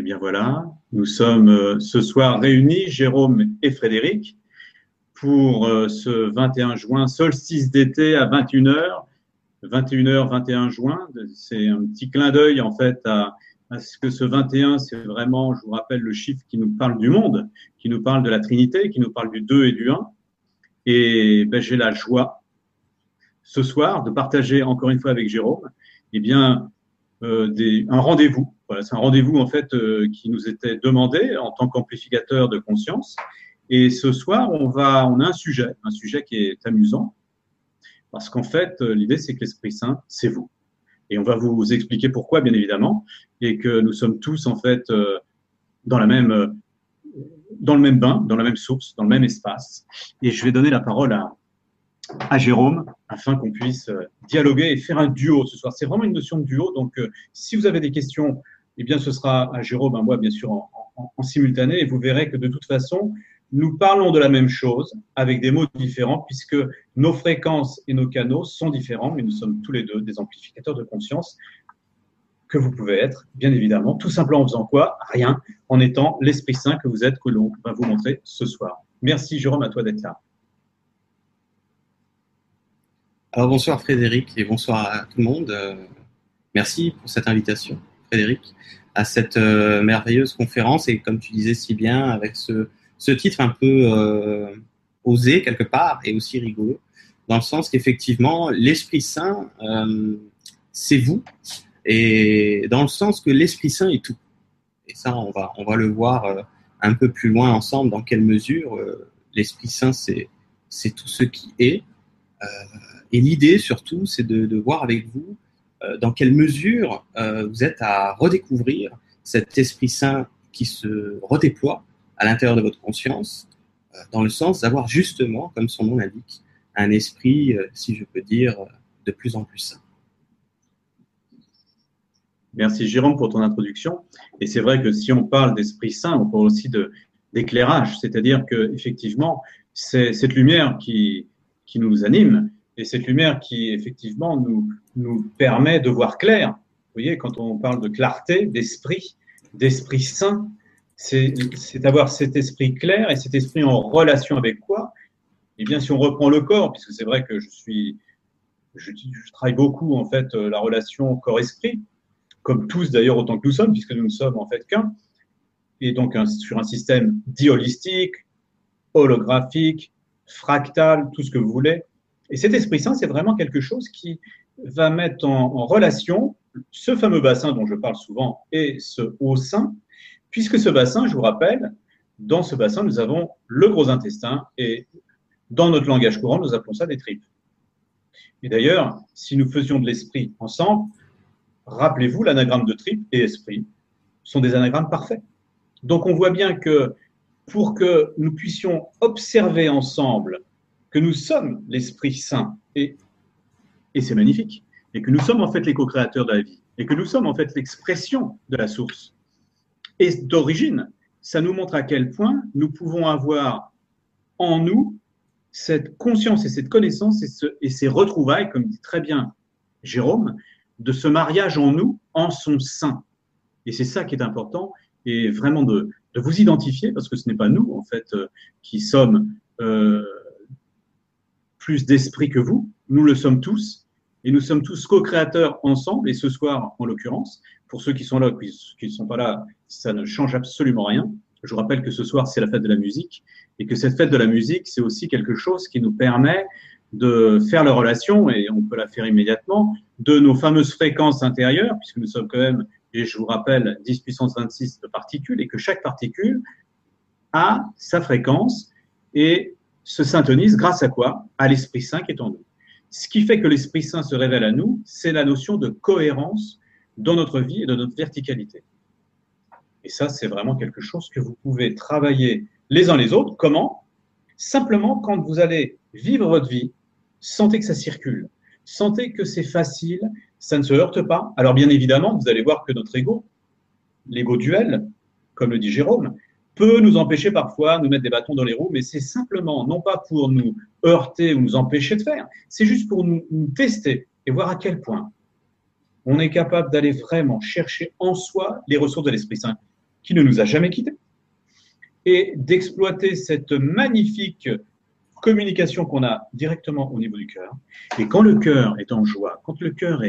Eh bien voilà, nous sommes euh, ce soir réunis, Jérôme et Frédéric, pour euh, ce 21 juin, solstice d'été à 21h, 21h, 21 juin. C'est un petit clin d'œil en fait à, ce que ce 21, c'est vraiment, je vous rappelle, le chiffre qui nous parle du monde, qui nous parle de la Trinité, qui nous parle du 2 et du 1. Et ben, j'ai la joie ce soir de partager encore une fois avec Jérôme, eh bien, des, un rendez-vous. Voilà, c'est un rendez-vous en fait euh, qui nous était demandé en tant qu'amplificateur de conscience. Et ce soir, on va, on a un sujet, un sujet qui est amusant, parce qu'en fait, euh, l'idée c'est que l'Esprit Saint, c'est vous. Et on va vous expliquer pourquoi, bien évidemment, et que nous sommes tous en fait euh, dans la même, euh, dans le même bain, dans la même source, dans le même espace. Et je vais donner la parole à, à Jérôme afin qu'on puisse euh, dialoguer et faire un duo ce soir. C'est vraiment une notion de duo. Donc, euh, si vous avez des questions, eh bien, ce sera à Jérôme, à moi, bien sûr, en, en, simultané. Et vous verrez que de toute façon, nous parlons de la même chose avec des mots différents puisque nos fréquences et nos canaux sont différents, mais nous sommes tous les deux des amplificateurs de conscience que vous pouvez être, bien évidemment, tout simplement en faisant quoi? Rien, en étant l'Esprit Saint que vous êtes, que l'on va vous montrer ce soir. Merci Jérôme, à toi d'être là. Alors bonsoir Frédéric et bonsoir à tout le monde. Euh, merci pour cette invitation, Frédéric, à cette euh, merveilleuse conférence et comme tu disais si bien, avec ce, titre un peu euh, osé quelque part et aussi rigolo, dans le sens qu'effectivement l'Esprit Saint, c'est vous, et dans le sens que l'Esprit Saint est tout. Et ça, on va, on va le voir un peu plus loin ensemble, dans quelle mesure l'Esprit Saint, c'est tout ce qui est. Et l'idée surtout, c'est de, voir avec vous euh, dans quelle mesure euh, vous êtes à redécouvrir cet Esprit Saint qui se redéploie à l'intérieur de votre conscience, euh, dans le sens d'avoir justement, comme son nom l'indique, un esprit, si je peux dire, de plus en plus sain. Merci Jérôme pour ton introduction. Et c'est vrai que si on parle d'Esprit Saint, on parle aussi d'éclairage, c'est-à-dire que effectivement, c'est cette lumière qui, qui nous anime, et cette lumière qui, effectivement, nous, permet de voir clair. Vous voyez, quand on parle de clarté, d'esprit, d'esprit saint, c'est d'avoir cet esprit clair et cet esprit en relation avec quoi? Eh bien, si on reprend le corps, puisque c'est vrai que je suis, je, je, travaille beaucoup en fait euh, la relation corps-esprit, comme tous d'ailleurs autant que nous sommes, puisque nous ne sommes en fait qu'un, et donc sur un système dit holistique, holographique, fractal, tout ce que vous voulez. Et cet Esprit Saint, c'est vraiment quelque chose qui va mettre en, en, relation ce fameux bassin dont je parle souvent et ce haut sein, puisque ce bassin, je vous rappelle, dans ce bassin, nous avons le gros intestin et dans notre langage courant, nous appelons ça des tripes. Et d'ailleurs, si nous faisions de l'esprit ensemble, rappelez-vous, l'anagramme de tripe et esprit sont des anagrammes parfaits. Donc on voit bien que pour que nous puissions observer ensemble que nous sommes l'Esprit Saint et, et c'est magnifique, et que nous sommes en fait les co-créateurs de la vie, et que nous sommes en fait l'expression de la source. Et d'origine, ça nous montre à quel point nous pouvons avoir en nous cette conscience et cette connaissance et, ce, et ces retrouvailles, comme dit très bien Jérôme, de ce mariage en nous, en son sein. Et c'est ça qui est important, et vraiment de, de vous identifier, parce que ce n'est pas nous, en fait, euh, qui sommes euh, plus d'esprit que vous. Nous le sommes tous. Et nous sommes tous co-créateurs ensemble. Et ce soir, en l'occurrence, pour ceux qui sont là, qui ne sont pas là, ça ne change absolument rien. Je vous rappelle que ce soir, c'est la fête de la musique. Et que cette fête de la musique, c'est aussi quelque chose qui nous permet de faire la relation, et on peut la faire immédiatement, de nos fameuses fréquences intérieures, puisque nous sommes quand même, et je vous rappelle, 10 puissance 26 de particules, et que chaque particule a sa fréquence, et se syntonise grâce à quoi? À l'Esprit Saint qui est en nous. Ce qui fait que l'Esprit Saint se révèle à nous, c'est la notion de cohérence dans notre vie et dans notre verticalité. Et ça, c'est vraiment quelque chose que vous pouvez travailler les uns les autres. Comment? Simplement quand vous allez vivre votre vie, sentez que ça circule, sentez que c'est facile, ça ne se heurte pas. Alors bien évidemment, vous allez voir que notre ego, l'ego duel, comme le dit Jérôme, peut nous empêcher parfois, nous mettre des bâtons dans les roues, mais c'est simplement, non pas pour nous heurter ou nous empêcher de faire, c'est juste pour nous, tester et voir à quel point on est capable d'aller vraiment chercher en soi les ressources de l'Esprit Saint. qui ne nous a jamais quittés, et d'exploiter cette magnifique communication qu'on a directement au niveau du cœur. Et quand le cœur est en joie, quand le cœur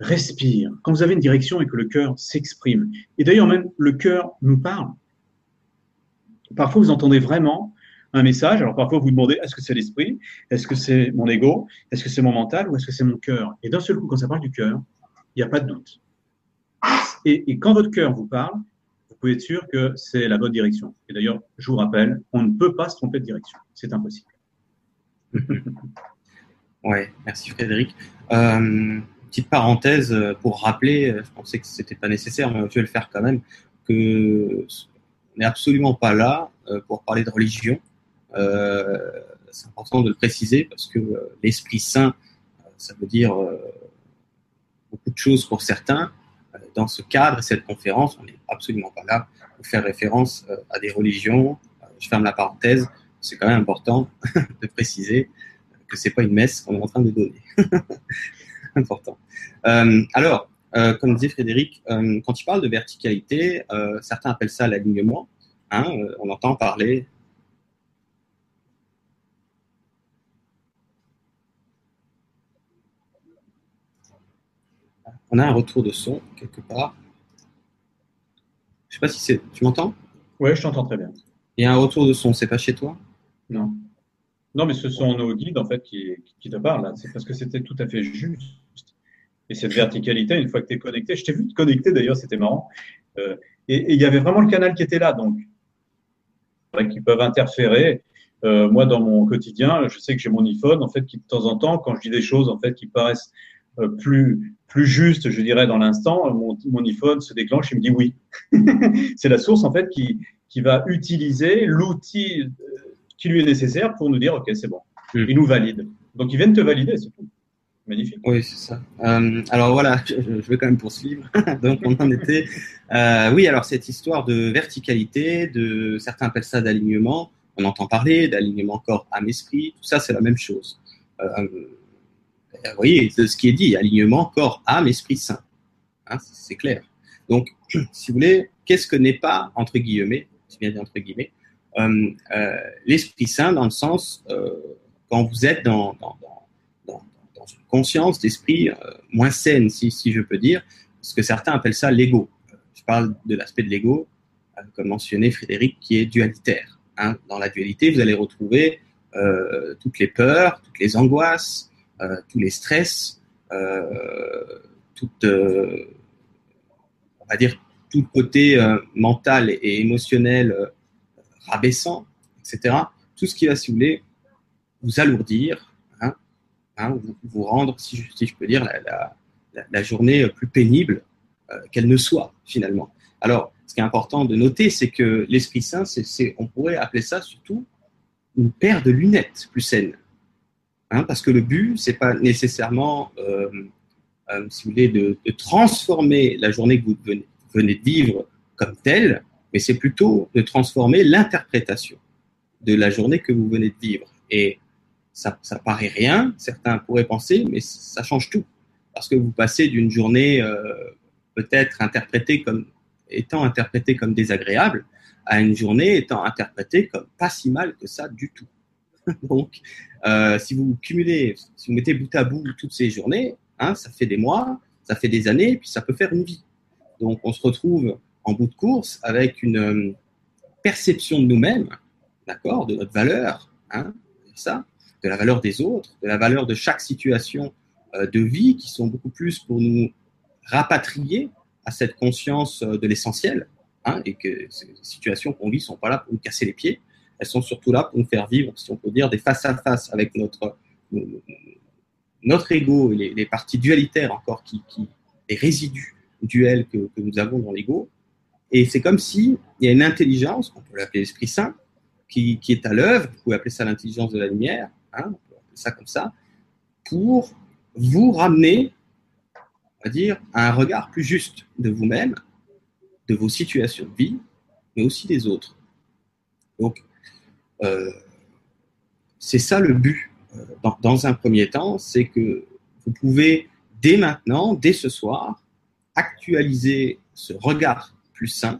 respire, quand vous avez une direction et que le cœur s'exprime, et d'ailleurs même le cœur nous parle. Parfois vous entendez vraiment un message, alors parfois vous vous demandez est-ce que c'est l'esprit, est-ce que c'est mon ego, est-ce que c'est mon mental? Ou est-ce que c'est mon cœur? Et d'un seul coup, quand ça parle du cœur, il n'y a pas de doute. Et, quand votre cœur vous parle, vous pouvez être sûr que c'est la bonne direction. Et d'ailleurs, je vous rappelle, on ne peut pas se tromper de direction. C'est impossible. oui, merci Frédéric. Euh, petite parenthèse euh, pour rappeler, euh, je pensais que c'était pas nécessaire, mais je vais le faire quand même, que n'est absolument pas là pour parler de religion. c'est important de le préciser parce que l'Esprit Saint, ça veut dire beaucoup de choses pour certains. Dans ce cadre et cette conférence, on n'est absolument pas là pour faire référence à des religions. Je ferme la parenthèse c'est quand même important de préciser que c'est pas une messe qu'on est en train de donner. important. Euh, alors, euh, comme disait Frédéric, euh, quand il parle de verticalité, certains appellent ça l'alignement. Hein, on entend parler. On a un retour de son quelque part. Je sais pas si c'est. Tu m'entends? Oui, je t'entends très bien. Il y a un retour de son, c'est pas chez toi? Non. Non, mais ce sont nos guides, en fait, qui, te parlent. C'est parce que c'était tout à fait juste. Et cette verticalité, une fois que tu es connecté, je t'ai vu te connecter d'ailleurs, c'était marrant. Euh, et il y avait vraiment le canal qui était là, donc, qui peuvent interférer. Euh, moi, dans mon quotidien, je sais que j'ai mon iPhone, en fait, qui de temps en temps, quand je dis des choses, en fait, qui paraissent euh, plus, plus justes, je dirais, dans l'instant, mon, mon iPhone se déclenche et me dit oui. c'est la source, en fait, qui, qui va utiliser l'outil qui lui est nécessaire pour nous dire OK, c'est bon. Hmm. Il nous valide. Donc ils viennent te valider, c'est tout. Magnifique. Oui, c'est ça. Euh, alors voilà, je, vais quand même poursuivre. Donc on en était. Euh, oui, alors cette histoire de verticalité, de certains appellent ça d'alignement. On entend parler d'alignement corps, âme, esprit. Tout ça, c'est la même chose. Euh, vous voyez, ce qui est dit, alignement corps, âme, esprit saint. Hein, c'est clair. Donc, si vous voulez, qu'est-ce que n'est pas entre guillemets, je viens entre guillemets, l'Esprit Saint dans le sens quand vous êtes dans, conscience d'esprit moins saine, si, je peux dire, ce que certains appellent ça l'ego. Je parle de l'aspect de l'ego, comme mentionné Frédéric, qui est dualitaire. Hein. Dans la dualité, vous allez retrouver euh, toutes les peurs, toutes les angoisses, euh, tous les stress, euh, tout, on va dire, tout côté mental et émotionnel rabaissant, etc. Tout ce qui va, si vous voulez, vous alourdir, hein, vous, rendre, si je, peux dire, la, journée plus pénible euh, qu'elle ne soit, finalement. Alors, ce qui est important de noter, c'est que l'Esprit Saint, on pourrait appeler ça surtout une paire de lunettes plus saines. Hein, parce que le but, c'est pas nécessairement, euh, euh, si vous voulez, de, transformer la journée que vous venez de vivre comme telle, mais c'est plutôt de transformer l'interprétation de la journée que vous venez de vivre. Et ça, ça paraît rien, certains pourraient penser, mais ça change tout. Parce que vous passez d'une journée euh, peut-être interprétée comme étant interprétée comme désagréable à une journée étant interprétée comme pas si mal que ça du tout. Donc, euh, si vous cumulez, si vous mettez bout à bout toutes ces journées, hein, ça fait des mois, ça fait des années, puis ça peut faire une vie. Donc, on se retrouve en bout de course avec une euh, perception de nous-mêmes, d'accord, de notre valeur, hein, ça, de la valeur des autres, de la valeur de chaque situation euh, de vie, qui sont beaucoup plus pour nous rapatrier à cette conscience euh, de l'essentiel, hein, et que ces situations qu'on vit ne sont pas là pour nous casser les pieds, elles sont surtout là pour nous faire vivre, si on peut dire, des face à face avec notre notre ego et les, parties dualitaires encore qui, qui les résidus duels que, nous avons dans l'ego, et c'est comme s'il y a une intelligence, on peut l'appeler l'Esprit Saint, qui, qui, est à l'œuvre, vous pouvez appeler ça l'intelligence de la lumière, hein, on peut ça comme ça, pour vous ramener, on va dire, à un regard plus juste de vous-même, de vos situations de vie, mais aussi des autres. Donc, euh, c'est ça le but. Euh, dans, dans un premier temps, c'est que vous pouvez, dès maintenant, dès ce soir, actualiser ce regard plus sain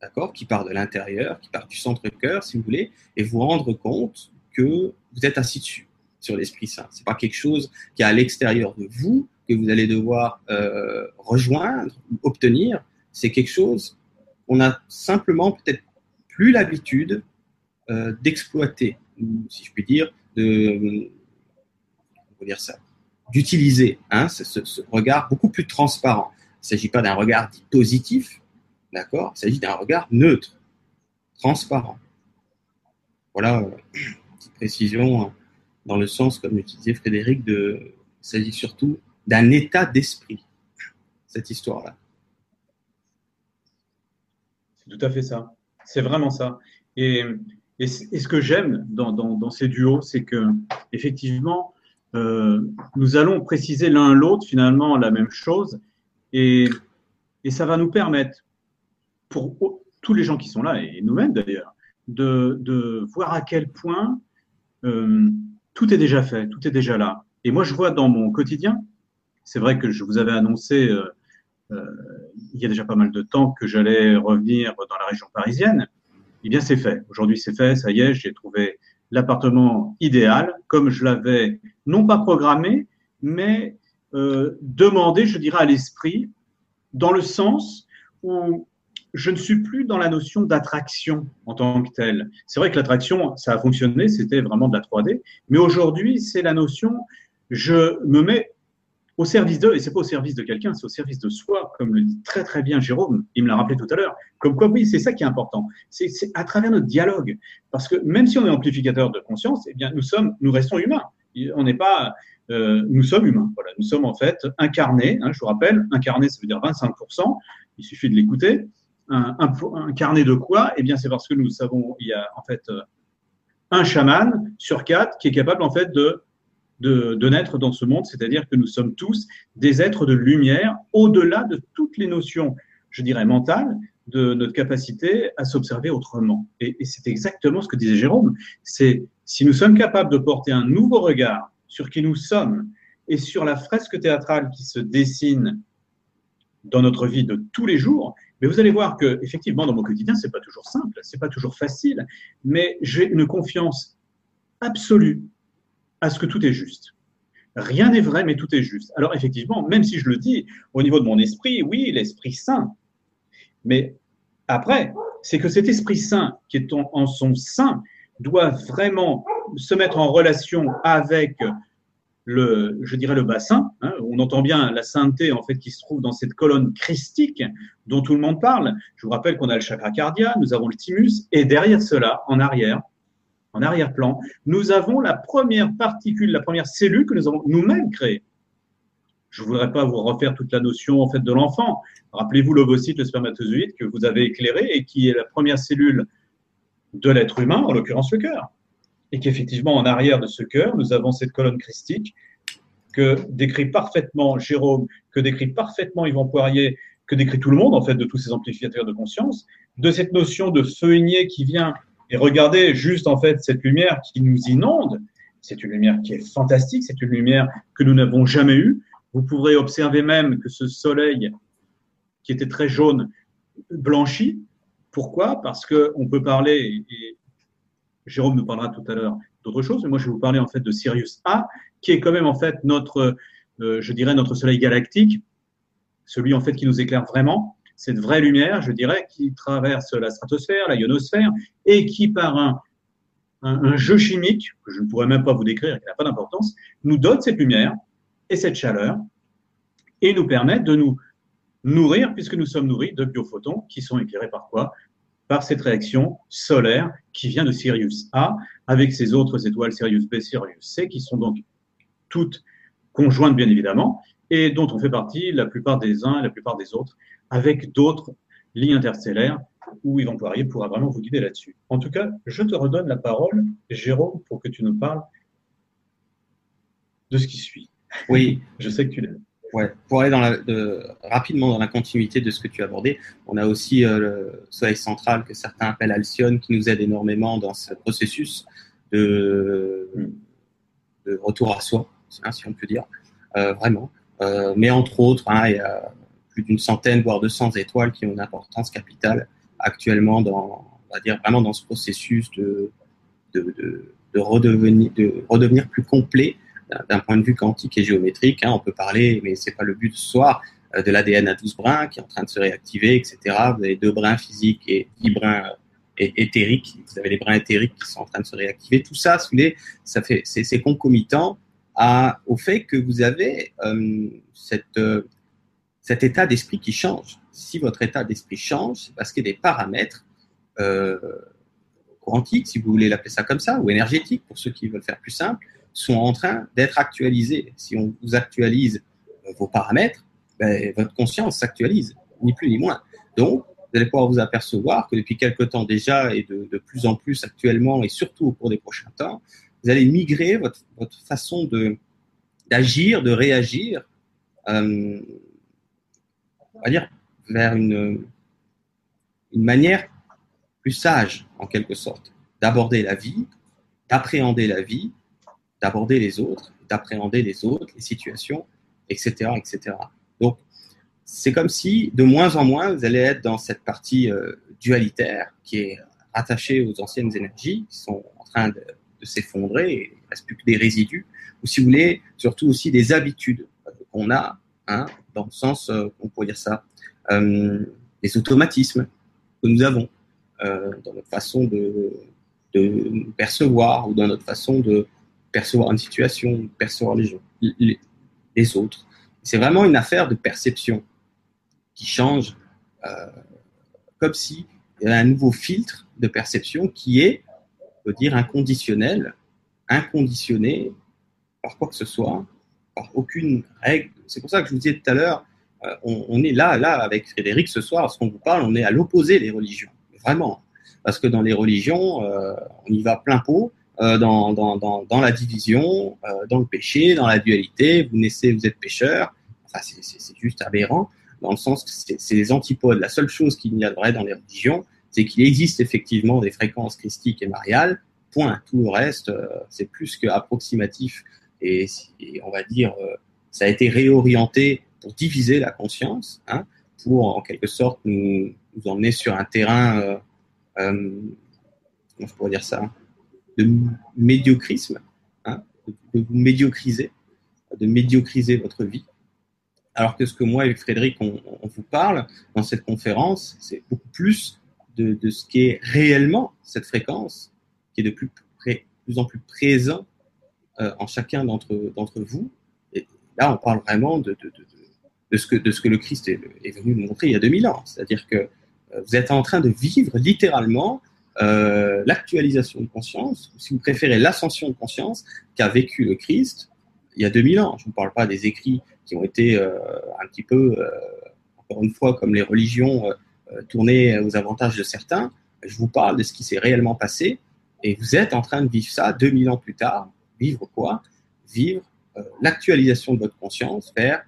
d'accord, qui part de l'intérieur, qui part du centre-cœur, si vous voulez, et vous rendre compte que vous êtes assis dessus, sur l'Esprit Saint. C'est pas quelque chose qui est à l'extérieur de vous, que vous allez devoir euh, rejoindre, obtenir. C'est quelque chose qu'on a simplement peut-être plus l'habitude euh, d'exploiter, si je puis dire, de, dire ça, d'utiliser hein, ce, ce, regard beaucoup plus transparent. Il ne s'agit pas d'un regard dit positif, d'accord? Il s'agit d'un regard neutre, transparent. Voilà, euh, petite précision hein, dans le sens, comme utilisait Frédéric, de, s'agit surtout d'un état d'esprit, cette histoire-là. C'est tout à fait ça. C'est vraiment ça. Et, et, ce que j'aime dans, dans, ces duos, c'est que effectivement, euh, nous allons préciser l'un l'autre finalement la même chose, et, et ça va nous permettre, pour tous les gens qui sont là, et nous-mêmes d'ailleurs, de, de, voir à quel point euh, tout est déjà fait, tout est déjà là. Et moi, je vois dans mon quotidien, c'est vrai que je vous avais annoncé euh, euh, il y a déjà pas mal de temps que j'allais revenir dans la région parisienne. Eh bien, c'est fait. Aujourd'hui, c'est fait. Ça y est, j'ai trouvé l'appartement idéal, comme je l'avais non pas programmé, mais euh, demandé, je dirais, à l'esprit, dans le sens où je ne suis plus dans la notion d'attraction en tant que telle. C'est vrai que l'attraction, ça a fonctionné, c'était vraiment de la 3D, mais aujourd'hui, c'est la notion, je me mets au service d'eux, et c'est pas au service de quelqu'un, c'est au service de soi, comme le dit très très bien Jérôme, il me l'a rappelé tout à l'heure. Comme quoi, oui, c'est ça qui est important. C'est à travers notre dialogue. Parce que même si on est amplificateur de conscience, eh bien, nous sommes, nous restons humains. On n'est pas, euh, nous sommes humains. Voilà, nous sommes en fait incarnés. Hein, je vous rappelle, incarné, ça veut dire 25%. Il suffit de l'écouter. Un, incarné de quoi Eh bien, c'est parce que nous savons, il y a en fait euh, un chaman sur quatre qui est capable en fait de de, naître dans ce monde, c'est-à-dire que nous sommes tous des êtres de lumière au-delà de toutes les notions, je dirais, mentales de notre capacité à s'observer autrement. Et c'est exactement ce que disait Jérôme, c'est si nous sommes capables de porter un nouveau regard sur qui nous sommes et sur la fresque théâtrale qui se dessine dans notre vie de tous les jours, mais vous allez voir que effectivement dans mon quotidien c'est pas toujours simple, c'est pas toujours facile, mais j'ai une confiance absolue à ce que tout est juste. Rien n'est vrai, mais tout est juste. Alors effectivement, même si je le dis au niveau de mon esprit, oui, l'Esprit Saint. Mais après, c'est que cet Esprit Saint qui est en, son sein doit vraiment se mettre en relation avec le, je dirais le bassin. Hein. on entend bien la sainteté en fait qui se trouve dans cette colonne christique dont tout le monde parle. Je vous rappelle qu'on a le chakra cardia, nous avons le thymus, et derrière cela, en arrière, en arrière-plan, nous avons la première particule, la première cellule que nous avons nous-mêmes créée. Je ne voudrais pas vous refaire toute la notion en fait de l'enfant. Rappelez-vous l'ovocyte, le spermatozoïde que vous avez éclairé et qui est la première cellule de l'être humain, en l'occurrence le cœur. Et qu'effectivement, en arrière de ce cœur, nous avons cette colonne christique que décrit parfaitement Jérôme, que décrit parfaitement Yvan Poirier, que décrit tout le monde, en fait, de tous ces amplificateurs de conscience, de cette notion de feuillet qui vient et regardez juste en fait cette lumière qui nous inonde. C'est une lumière qui est fantastique, c'est une lumière que nous n'avons jamais eue. Vous pourrez observer même que ce soleil qui était très jaune blanchit. Pourquoi? Parce que on peut parler, et Jérôme nous parlera tout à l'heure d'autre chose, mais moi je vais vous parler en fait de Sirius A, qui est quand même en fait notre, euh, je dirais notre soleil galactique, celui en fait qui nous éclaire vraiment. Cette vraie lumière, je dirais, qui traverse la stratosphère, la ionosphère, et qui, par un, un, jeu chimique, que je ne pourrais même pas vous décrire, qui n'a pas d'importance, nous donne cette lumière et cette chaleur, et nous permet de nous nourrir, puisque nous sommes nourris de biophotons, qui sont éclairés par quoi? Par cette réaction solaire qui vient de Sirius A, avec ses autres étoiles Sirius B, Sirius C, qui sont donc toutes conjointes, bien évidemment, et dont on fait partie la plupart des uns et la plupart des autres avec d'autres lignes interstellaires où Yvan Poirier pourra vraiment vous guider là-dessus. En tout cas, je te redonne la parole, Jérôme, pour que tu nous parles de ce qui suit. Oui. je sais que tu l'aimes. Pour aller rapidement dans la continuité de ce que tu as abordé, on a aussi euh, le soleil central que certains appellent Alcyone qui nous aide énormément dans ce processus de, retour à soi, hein, si on peut dire, euh, vraiment. Euh, mais entre autres, hein, il y a d'une centaine, voire 200 étoiles qui ont une importance capitale actuellement dans, on va dire vraiment dans ce processus de redevenir plus complet d'un point de vue quantique et géométrique. Hein. On peut parler, mais c'est pas le but ce soir, euh, de l'ADN à 12 brins qui est en train de se réactiver, etc. Vous avez deux brins physiques et 10 brins euh, éthériques. Vous avez les brins éthériques qui sont en train de se réactiver. Tout ça, ça fait, c'est concomitant au fait que vous avez euh, euh, cet état d'esprit qui change. Si votre état d'esprit change, c'est parce qu'il y a des paramètres quantiques, si vous voulez l'appeler ça comme ça, ou énergétiques, pour ceux qui veulent faire plus simple, sont en train d'être actualisés. Si on vous actualise euh, vos paramètres, ben, votre conscience s'actualise, ni plus ni moins. Donc, vous allez pouvoir vous apercevoir que depuis quelque temps déjà, et de, plus en plus actuellement, et surtout au cours des prochains temps, vous allez migrer votre, votre façon de d'agir, de réagir, euh, on va dire, vers une, une manière plus sage, en quelque sorte, d'aborder la vie, d'appréhender la vie, d'aborder les autres, d'appréhender les autres, les situations, etc., etc. Donc, c'est comme si, de moins en moins, vous allez être dans cette partie euh, dualitaire qui est rattachée aux anciennes énergies qui sont en train de, s'effondrer, il ne reste plus que des résidus, ou si vous voulez, surtout aussi des habitudes qu'on a, hein, dans le sens, euh, on pourrait dire ça, euh, des automatismes que nous avons euh, dans notre façon de, de percevoir ou dans notre façon de percevoir une situation, percevoir les, gens, les, autres. C'est vraiment une affaire de perception qui change, euh, comme si il y avait un nouveau filtre de perception qui est dire inconditionnel, inconditionné par quoi que ce soit, par aucune règle. C'est pour ça que je vous disais tout à l'heure, euh, on, est là, là, avec Frédéric ce soir, ce qu'on vous parle, on est à l'opposé des religions. Vraiment. Parce que dans les religions, euh, on y va plein pot, dans, dans, la division, dans le péché, dans la dualité, vous naissez, vous êtes pécheur. Enfin, c'est juste aberrant, dans le sens que c'est les antipodes. La seule chose qu'il y a de vrai dans les religions, c'est qu'il existe effectivement des fréquences christiques et mariales. Point. Tout le reste, euh, c'est plus qu'approximatif. Et, on va dire, euh, ça a été réorienté pour diviser la conscience, hein, pour en quelque sorte nous, emmener sur un terrain, euh, euh, comment je pourrais dire ça, de médiocrisme, hein, de, vous médiocriser, de médiocriser votre vie. Alors que ce que moi et Frédéric, on, vous parle dans cette conférence, c'est beaucoup plus de, ce qui est réellement cette fréquence, qui est de plus, en plus présent euh, en chacun d'entre, vous. Et là, on parle vraiment de, de, de, ce, que, ce que le Christ est, est venu nous montrer il y a 2000 ans. C'est-à-dire que euh, vous êtes en train de vivre littéralement euh, l'actualisation de conscience, ou si vous préférez l'ascension de conscience qu'a vécu le Christ il y a 2000 ans. Je ne vous parle pas des écrits qui ont été euh, un petit peu, euh, encore une fois, comme les religions, tourner aux avantages de certains. Je vous parle de ce qui s'est réellement passé et vous êtes en train de vivre ça 2000 ans plus tard. Vivre quoi? Vivre l'actualisation de votre conscience vers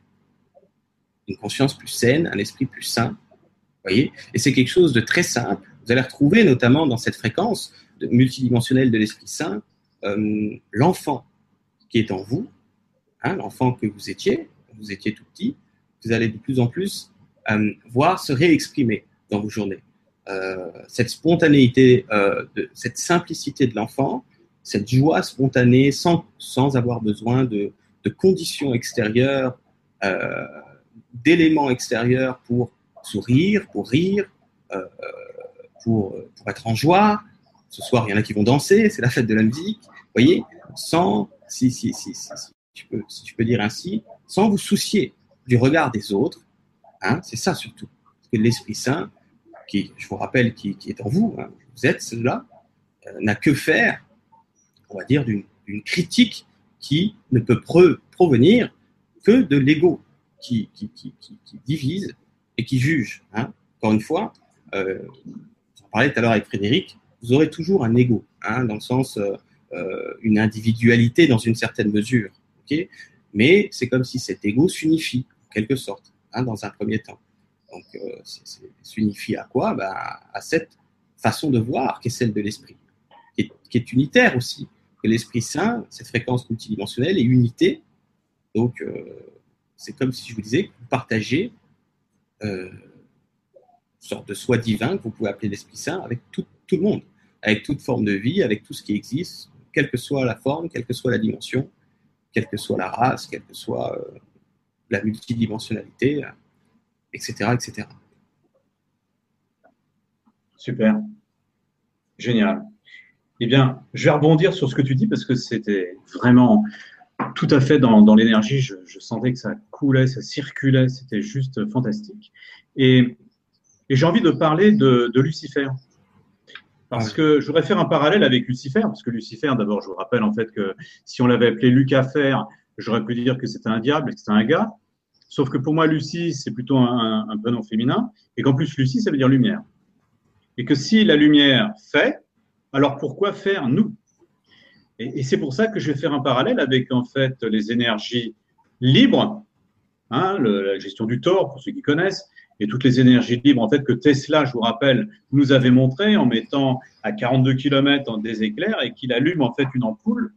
une conscience plus saine, un esprit plus sain. Voyez? Et c'est quelque chose de très simple. Vous allez retrouver notamment dans cette fréquence multidimensionnelle de l'esprit saint euh, l'enfant qui est en vous, hein, l'enfant que vous étiez, vous étiez tout petit, vous allez de plus en plus euh, voir se réexprimer dans vos journées. Euh, cette spontanéité, cette simplicité de l'enfant, cette joie spontanée sans, sans avoir besoin de, de conditions extérieures, d'éléments extérieurs pour sourire, pour rire, pour, pour être en joie. Ce soir, il y en a qui vont danser, c'est la fête de la musique. Vous voyez, sans, si, si, si, si, tu peux, si tu peux dire ainsi, sans vous soucier du regard des autres. Hein, c'est ça surtout que l'Esprit Saint, qui, je vous rappelle, qui, qui est en vous, hein, vous êtes cela, euh, n'a que faire, on va dire, d'une critique qui ne peut provenir que de l'ego, qui, qui, qui, divise et qui juge. Hein. Encore une fois, euh, j'en parlais tout à l'heure avec Frédéric, vous aurez toujours un ego, hein, dans le sens euh, euh, une individualité dans une certaine mesure. Mais c'est comme si cet ego s'unifie, en quelque sorte, hein, dans un premier temps. Donc, euh, s'unifie à quoi? Ben, À cette façon de voir qui est celle de l'esprit, qui est, unitaire aussi. Que l'Esprit Saint, cette fréquence multidimensionnelle, est unité. Donc, c'est comme si je vous disais que vous partagez sorte de soi divin que vous pouvez appeler l'Esprit Saint avec tout, tout le monde, avec toute forme de vie, avec tout ce qui existe, quelle que soit la forme, quelle que soit la dimension, quelle que soit la race, quelle que soit euh, la multidimensionnalité, etc., euh, etc. Super. Génial. Eh bien, je vais rebondir sur ce que tu dis parce que c'était vraiment tout à fait dans, l'énergie. Je, sentais que ça coulait, ça circulait, c'était juste fantastique. Et, j'ai envie de parler de, Lucifer. Parce que je voudrais faire un parallèle avec Lucifer, parce que Lucifer, d'abord, je vous rappelle en fait que si on l'avait appelé Lucafer, j'aurais pu dire que c'était un diable et que c'était un gars. Sauf que pour moi, Lucie, c'est plutôt un, un, prénom féminin, et qu'en plus, Lucie, ça veut dire lumière. Et que si la lumière fait, alors pourquoi faire nous? Et, c'est pour ça que je vais faire un parallèle avec en fait les énergies libres, hein, la gestion du tort, pour ceux qui connaissent, et toutes les énergies libres en fait que Tesla, je vous rappelle, nous avait montré en mettant à 42 km des éclairs et qu'il allume en fait une ampoule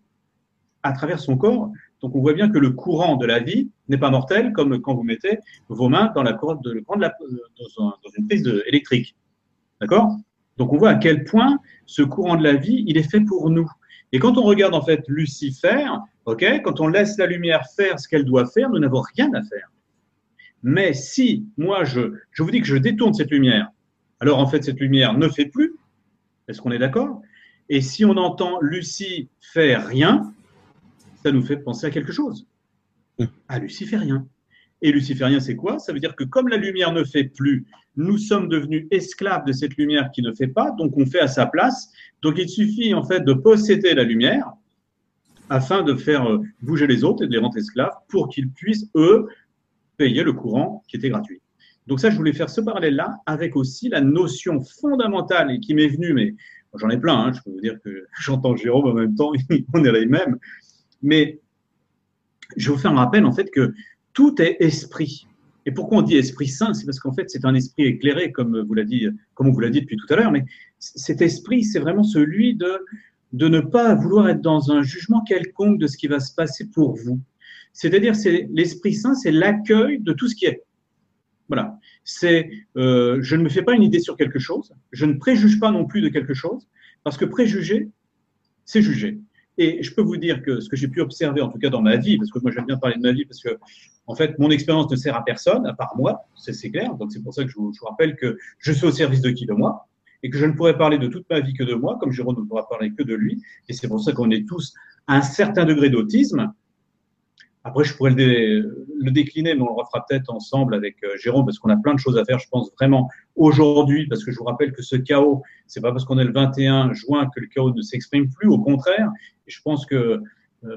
à travers son corps donc on voit bien que le courant de la vie n'est pas mortel comme quand vous mettez vos mains dans la corde de, la, dans, une prise électrique. D'accord? Donc on voit à quel point ce courant de la vie, il est fait pour nous. Et quand on regarde en fait Lucifer, ok, quand on laisse la lumière faire ce qu'elle doit faire, nous n'avons rien à faire. Mais si moi je, je vous dis que je détourne cette lumière, alors en fait cette lumière ne fait plus. Est-ce qu'on est, d'accord? Et si on entend Lucie faire rien, ça nous fait penser à quelque chose, à luciférien. Et luciférien, c'est quoi? Ça veut dire que comme la lumière ne fait plus, nous sommes devenus esclaves de cette lumière qui ne fait pas, donc on fait à sa place. Donc il suffit en fait de posséder la lumière afin de faire euh, bouger les autres et de les rendre esclaves pour qu'ils puissent, eux, payer le courant qui était gratuit. Donc ça, je voulais faire ce parallèle-là avec aussi la notion fondamentale et qui m'est venue, mais j'en ai plein, hein, je peux vous dire que j'entends Jérôme en même temps, on est les mêmes, mais je vous faire un rappel en fait que tout est esprit. Et pourquoi on dit esprit saint? C'est parce qu'en fait, c'est un esprit éclairé, comme, vous dit, comme on vous l'a dit depuis tout à l'heure. Mais cet esprit, c'est vraiment celui de, de ne pas vouloir être dans un jugement quelconque de ce qui va se passer pour vous. C'est-à-dire, c'est l'esprit saint, c'est l'accueil de tout ce qui est. Voilà. C'est, euh, je ne me fais pas une idée sur quelque chose. Je ne préjuge pas non plus de quelque chose, parce que préjuger, c'est juger. Et je peux vous dire que ce que j'ai pu observer, en tout cas dans ma vie, parce que moi j'aime bien parler de ma vie, parce que en fait mon expérience ne sert à personne, à part moi, c'est clair. Donc c'est pour ça que je vous, je vous, rappelle que je suis au service de qui de moi, et que je ne pourrais parler de toute ma vie que de moi, comme Jérôme ne pourra parler que de lui. Et c'est pour ça qu'on est tous à un certain degré d'autisme, après, je pourrais le, décliner, mais on le refera peut-être ensemble avec euh, Jérôme, parce qu'on a plein de choses à faire, je pense vraiment aujourd'hui, parce que je vous rappelle que ce chaos, c'est pas parce qu'on est le 21 juin que le chaos ne s'exprime plus, au contraire. Et je pense que euh,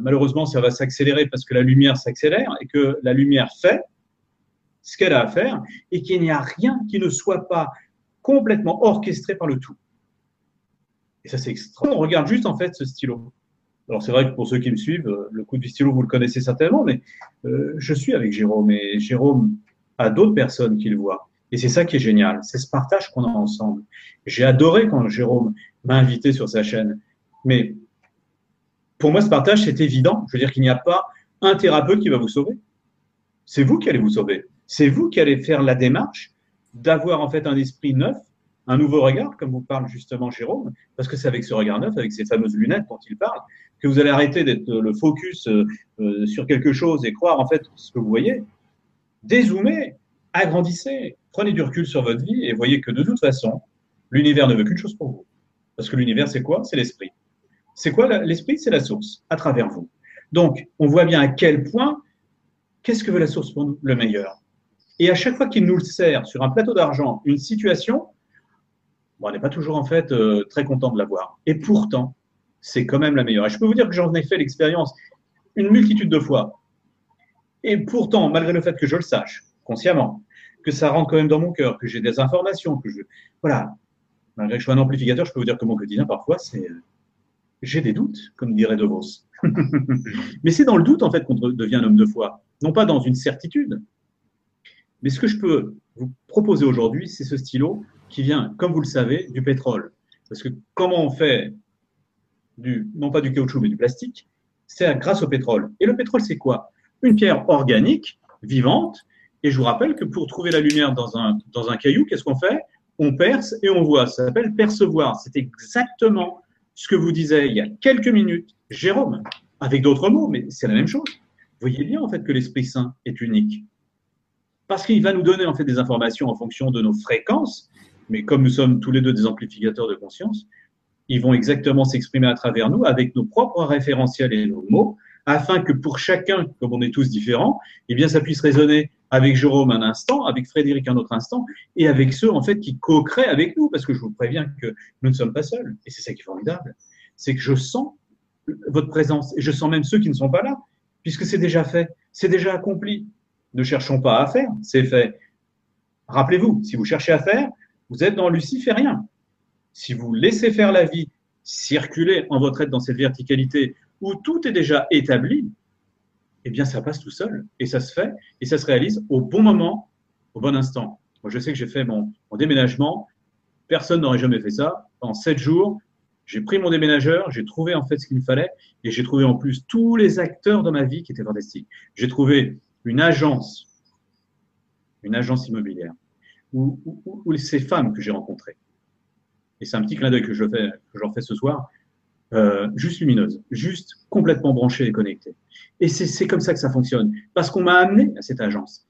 malheureusement, ça va s'accélérer parce que la lumière s'accélère et que la lumière fait ce qu'elle a à faire et qu'il n'y a rien qui ne soit pas complètement orchestré par le tout. Et ça, c'est extra. On regarde juste en fait ce stylo. Alors c'est vrai que pour ceux qui me suivent, euh, le coup du stylo, vous le connaissez certainement, mais euh, je suis avec Jérôme et Jérôme a d'autres personnes qui le voient. Et c'est ça qui est génial, c'est ce partage qu'on a ensemble. J'ai adoré quand Jérôme m'a invité sur sa chaîne, mais pour moi ce partage c'est évident. Je veux dire qu'il n'y a pas un thérapeute qui va vous sauver. C'est vous qui allez vous sauver. C'est vous qui allez faire la démarche d'avoir en fait un esprit neuf, un nouveau regard, comme vous parle justement Jérôme, parce que c'est avec ce regard neuf, avec ces fameuses lunettes dont il parle, vous allez arrêter d'être le focus euh, euh, sur quelque chose et croire en fait ce que vous voyez. Dézoomez, agrandissez, prenez du recul sur votre vie et voyez que de toute façon, l'univers ne veut qu'une chose pour vous. Parce que l'univers, c'est quoi? C'est l'esprit. C'est quoi l'esprit? C'est la source, à travers vous. Donc, on voit bien à quel point, qu'est-ce que veut la source pour nous? Le meilleur. Et à chaque fois qu'il nous le sert sur un plateau d'argent, une situation, on n'est pas toujours en fait euh, très content de l'avoir. Et pourtant, c'est quand même la meilleure. Et je peux vous dire que j'en ai fait l'expérience une multitude de fois. Et pourtant, malgré le fait que je le sache consciemment, que ça rentre quand même dans mon cœur, que j'ai des informations, que je. Voilà. Malgré que je sois un amplificateur, je peux vous dire que mon quotidien, parfois, c'est. J'ai des doutes, comme dirait De Vos. Mais c'est dans le doute, en fait, qu'on devient un homme de foi, non pas dans une certitude. Mais ce que je peux vous proposer aujourd'hui, c'est ce stylo qui vient, comme vous le savez, du pétrole. Parce que comment on fait non pas du caoutchouc, mais du plastique, c'est grâce au pétrole. Et le pétrole, c'est quoi? Une pierre organique, vivante. Et je vous rappelle que pour trouver la lumière dans un, dans un caillou, qu'est-ce qu'on fait? On perce et on voit. Ça s'appelle percevoir. C'est exactement ce que vous disiez il y a quelques minutes, Jérôme, avec d'autres mots, mais c'est la même chose. Vous voyez bien en fait que l'Esprit Saint est unique. Parce qu'il va nous donner en fait des informations en fonction de nos fréquences, mais comme nous sommes tous les deux des amplificateurs de conscience, ils vont exactement s'exprimer à travers nous avec nos propres référentiels et nos mots, afin que pour chacun, comme on est tous différents, eh bien ça puisse résonner avec Jérôme un instant, avec Frédéric un autre instant, et avec ceux en fait qui co-créent avec nous, parce que je vous préviens que nous ne sommes pas seuls, et c'est ça qui est formidable, c'est que je sens votre présence, et je sens même ceux qui ne sont pas là, puisque c'est déjà fait, c'est déjà accompli. Ne cherchons pas à faire, c'est fait. Rappelez-vous, si vous cherchez à faire, vous êtes dans luciférien. Si vous laissez faire la vie, circuler en votre être dans cette verticalité où tout est déjà établi, eh bien, ça passe tout seul. Et ça se fait, et ça se réalise au bon moment, au bon instant. Moi, je sais que j'ai fait mon, déménagement. Personne n'aurait jamais fait ça. En sept jours, j'ai pris mon déménageur, j'ai trouvé en fait ce qu'il me fallait, et j'ai trouvé en plus tous les acteurs dans ma vie qui étaient fantastiques. J'ai trouvé une agence, une agence immobilière, où, ces femmes que j'ai rencontrées. Et c'est un petit clin d'œil que je fais, que je leur fais ce soir. Euh, juste lumineuse, juste complètement branchée et connectée. Et c'est comme ça que ça fonctionne, parce qu'on m'a amené à cette agence.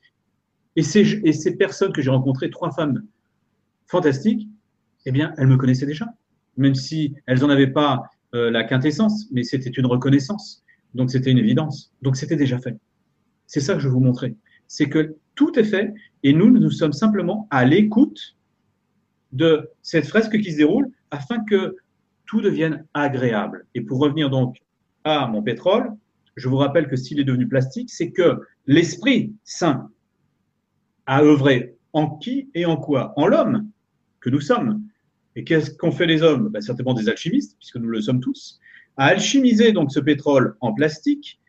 Et ces, personnes que j'ai rencontrées, trois femmes fantastiques, eh bien, elles me connaissaient déjà, même si elles n'en avaient pas euh, la quintessence, mais c'était une reconnaissance. Donc c'était une évidence. Donc c'était déjà fait. C'est ça que je veux vous montrer. C'est que tout est fait et nous, nous sommes simplement à l'écoute de cette fresque qui se déroule afin que tout devienne agréable. Et pour revenir donc à mon pétrole, je vous rappelle que s'il est devenu plastique, c'est que l'Esprit Saint a œuvré en qui et en quoi? En l'homme que nous sommes. Et qu'est-ce qu'ont fait les hommes? Ben, Certainement des alchimistes, puisque nous le sommes tous, a alchimisé donc ce pétrole en plastique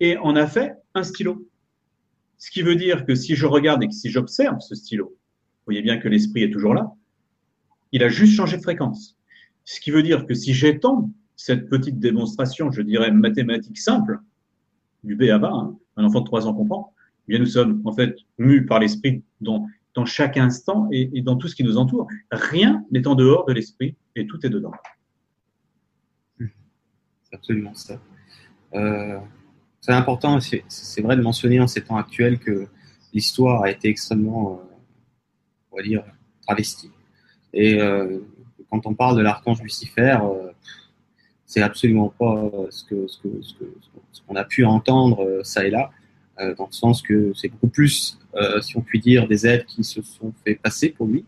et en a fait un stylo. Ce qui veut dire que si je regarde et que si j'observe ce stylo, vous voyez bien que l'esprit est toujours là, il a juste changé de fréquence. Ce qui veut dire que si j'étends cette petite démonstration, je dirais mathématique simple, du B à bas, hein, un enfant de 3 ans comprend, eh bien nous sommes en fait mus par l'esprit dans, dans chaque instant et, dans tout ce qui nous entoure. Rien n'est en dehors de l'esprit et tout est dedans. C'est absolument ça. Euh, c'est important, c'est vrai de mentionner en ces temps actuels que l'histoire a été extrêmement, euh, on va dire, travestie. Et euh, quand on parle de l'archange Lucifer, euh, c'est absolument pas ce que ce qu'on a pu entendre euh, ça et là, euh, dans le sens que c'est beaucoup plus, si on peut dire, des êtres qui se sont fait passer pour lui.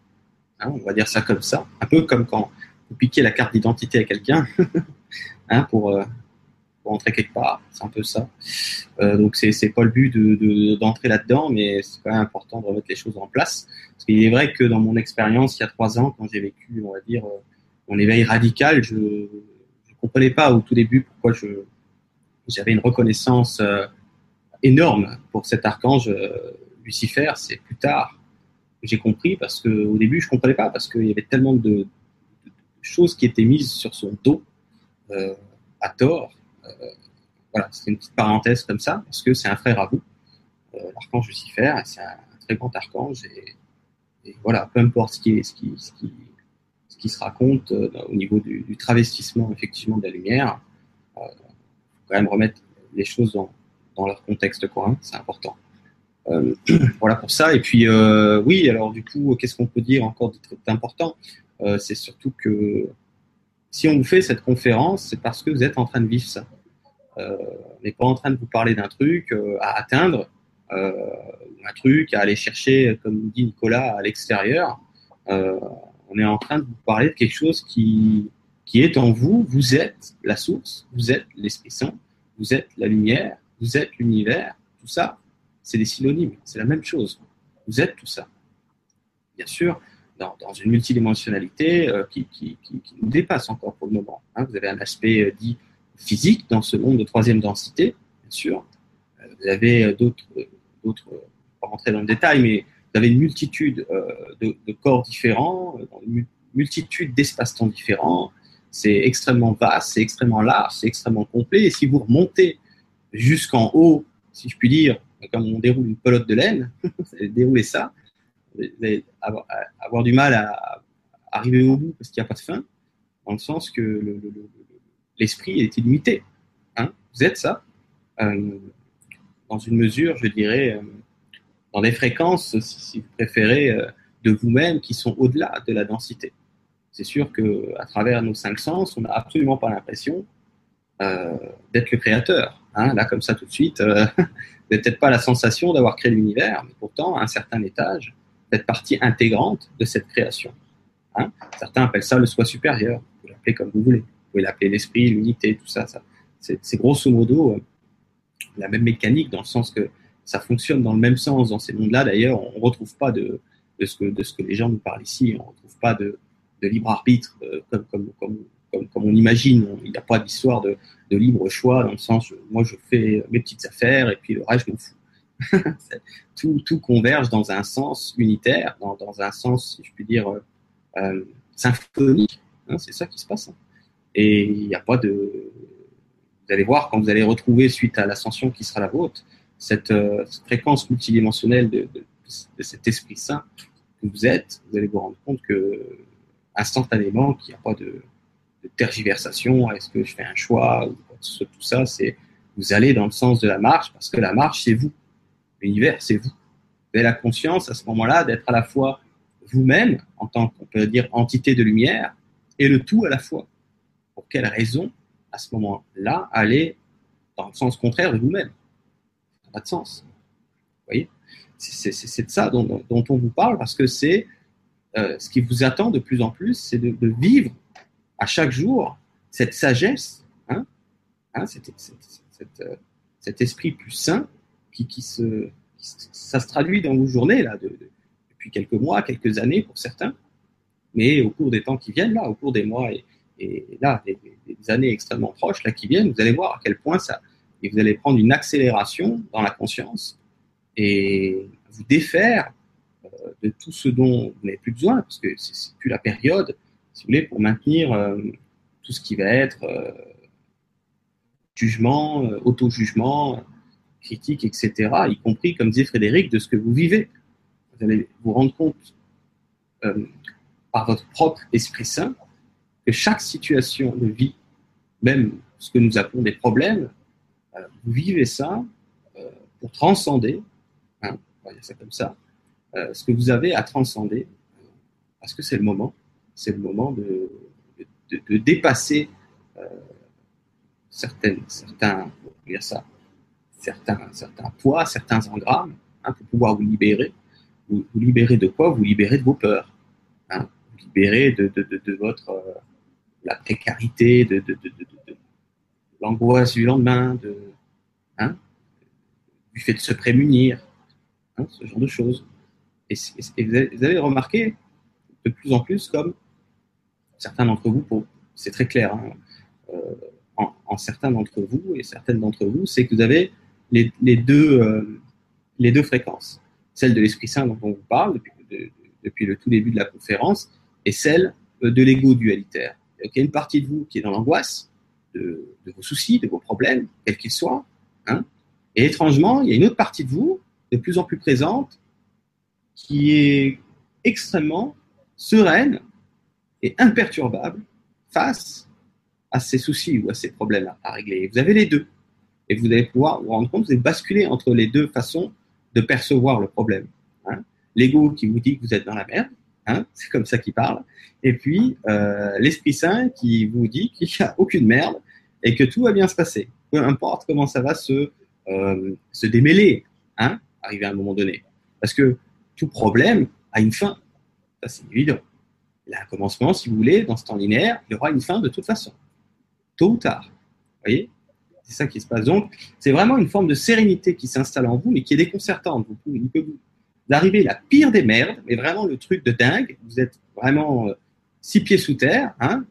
Hein, on va dire ça comme ça, un peu comme quand vous piquez la carte d'identité à quelqu'un hein, pour entrer quelque part. C'est un peu ça. Euh, donc c'est c'est pas le but de d'entrer là-dedans, mais c'est quand même important de remettre les choses en place. Parce qu'il est vrai que dans mon expérience, il y a trois ans, quand j'ai vécu, on va dire, euh, mon éveil radical, je ne comprenais pas au tout début pourquoi j'avais une reconnaissance euh, énorme pour cet archange Lucifer. C'est plus tard que j'ai compris parce que au début je comprenais pas parce qu'il y avait tellement de, choses qui étaient mises sur son dos à tort voilà, c'est une petite parenthèse comme ça, parce que c'est un frère à vous, euh, l'archange Lucifer, c'est un, très grand archange, et, voilà, peu importe ce qui, se raconte euh, au niveau du, travestissement effectivement de la lumière, il faut quand même remettre les choses dans, leur contexte courant, c'est important. Euh, voilà pour ça. Et puis, euh, oui, alors du coup, qu'est-ce qu'on peut dire encore d'important? Euh, C'est surtout que si on vous fait cette conférence, c'est parce que vous êtes en train de vivre ça. Euh, on n'est pas en train de vous parler d'un truc euh, à atteindre, euh, un truc à aller chercher, comme dit Nicolas, à l'extérieur. on est en train de vous parler de quelque chose qui, qui est en vous. Vous êtes la source, vous êtes l'Esprit Saint, vous êtes la lumière, vous êtes l'univers. Tout ça, c'est des synonymes, c'est la même chose. Vous êtes tout ça. Bien sûr, dans, une multidimensionnalité qui, qui, nous dépasse encore pour le moment. Hein. Vous avez un aspect dit physique dans ce monde de troisième densité, bien sûr. Euh, vous avez d'autres, d'autres, pas rentrer dans le détail, mais vous avez une multitude de, corps différents, une multitude d'espaces-temps différents. C'est extrêmement vaste, c'est extrêmement large, c'est extrêmement complet. Et si vous remontez jusqu'en haut, si je puis dire, comme on déroule une pelote de laine, dérouler ça, vous allez avoir, du mal à, arriver au bout parce qu'il n'y a pas de fin, dans le sens que l'esprit est illimité. Hein vous êtes ça, euh, dans une mesure, je dirais, euh, dans des fréquences, si, vous préférez, euh, de vous-même qui sont au-delà de la densité. C'est sûr que à travers nos cinq sens, on n'a absolument pas l'impression d'être le créateur. Hein. Là, comme ça, tout de suite, vous n'avez peut-être pas la sensation d'avoir créé l'univers, mais pourtant, à un certain étage, d'être partie intégrante de cette création. Hein. Certains appellent ça le soi supérieur. Vous pouvez l'appeler comme vous voulez. Pouvez l'appeler l'esprit, l'unité, tout ça. c'est grosso modo la même mécanique dans le sens que ça fonctionne dans le même sens dans ces mondes-là. D'ailleurs, on ne retrouve pas de, ce que, les gens nous parlent ici, on ne retrouve pas de, libre arbitre euh, comme, on imagine. Il n'y a pas d'histoire de, libre choix dans le sens, moi je fais mes petites affaires et puis le reste je m'en fous. tout, converge dans un sens unitaire, dans, un sens, si je puis dire, euh, euh symphonique. Hein, c'est ça qui se passe. Hein. Et il n'y a pas de, vous allez voir quand vous allez retrouver, suite à l'ascension qui sera la vôtre, cette, euh, fréquence multidimensionnelle de, cet Esprit Saint que vous êtes, vous allez vous rendre compte que instantanément, qu'il n'y a pas de, tergiversation, est-ce que je fais un choix, tout ça, c'est vous allez dans le sens de la marche, parce que la marche, c'est vous. L'univers, c'est vous. Vous avez la conscience à ce moment-là d'être à la fois vous-même, en tant qu'on peut dire entité de lumière, et le tout à la fois. Pour quelle raison à ce moment-là, aller dans le sens contraire de vous-même. Ça n'a pas de sens. Vous voyez? C'est de ça dont, on vous parle parce que c'est euh, ce qui vous attend de plus en plus, c'est de, vivre à chaque jour cette sagesse, hein, hein, euh, cet esprit plus sain qui, qui se, ça se traduit dans vos journées là, depuis quelques mois, quelques années pour certains, mais au cours des temps qui viennent là, au cours des mois et, et là, des, années extrêmement proches là qui viennent, vous allez voir à quel point ça, et vous allez prendre une accélération dans la conscience et vous défaire euh, de tout ce dont vous n'avez plus besoin, parce que c'est plus la période, si vous voulez, pour maintenir euh, tout ce qui va être euh, jugement, auto-jugement, critique, etc., y compris, comme disait Frédéric, de ce que vous vivez. Vous allez vous rendre compte par votre propre Esprit Saint que chaque situation de vie, même ce que nous appelons des problèmes, euh, vous vivez ça euh, pour transcender, hein, on va dire ça comme ça, euh, ce que vous avez à transcender, parce que c'est le moment, c'est le moment de, de, dépasser certaines, certains, dire ça, certains, certains poids, certains engrammes, hein, pour pouvoir vous libérer. Vous, vous libérer de quoi? Vous libérer de vos peurs. Hein, vous libérer de, de votre la précarité, de, l'angoisse du lendemain, de, hein, du fait de se prémunir, hein, ce genre de choses. Et, vous, avez, remarqué de plus en plus comme certains d'entre vous, c'est très clair, hein, euh, en, certains d'entre vous et certaines d'entre vous, c'est que vous avez les, deux, euh, deux fréquences. Celle de l'Esprit Saint dont on vous parle depuis, depuis le tout début de la conférence et celle de l'ego dualitaire il y a une partie de vous qui est dans l'angoisse de, vos soucis, de vos problèmes, quels qu'ils soient. Hein. Et étrangement, il y a une autre partie de vous, de plus en plus présente, qui est extrêmement sereine et imperturbable face à ces soucis ou à ces problèmes à, régler. vous avez les deux. Et vous allez pouvoir vous rendre compte, vous allez basculer entre les deux façons de percevoir le problème. Hein. L'ego qui vous dit que vous êtes dans la merde, Hein, c'est comme ça qu'il parle. Et puis, euh, l'Esprit Saint qui vous dit qu'il n'y a aucune merde et que tout va bien se passer. Peu importe comment ça va se, euh, démêler, hein, arriver à un moment donné. Parce que tout problème a une fin. Ça, c'est évident. Il commencement, si vous voulez, dans ce temps linéaire, il y aura une fin de toute façon. Tôt ou tard. Vous voyez? C'est ça qui se passe. Donc, c'est vraiment une forme de sérénité qui s'installe en vous, mais qui est déconcertante. Vous, pouvez, vous, d'arriver la pire des merdes, mais vraiment le truc de dingue. Vous êtes vraiment euh, six pieds sous terre. Hein.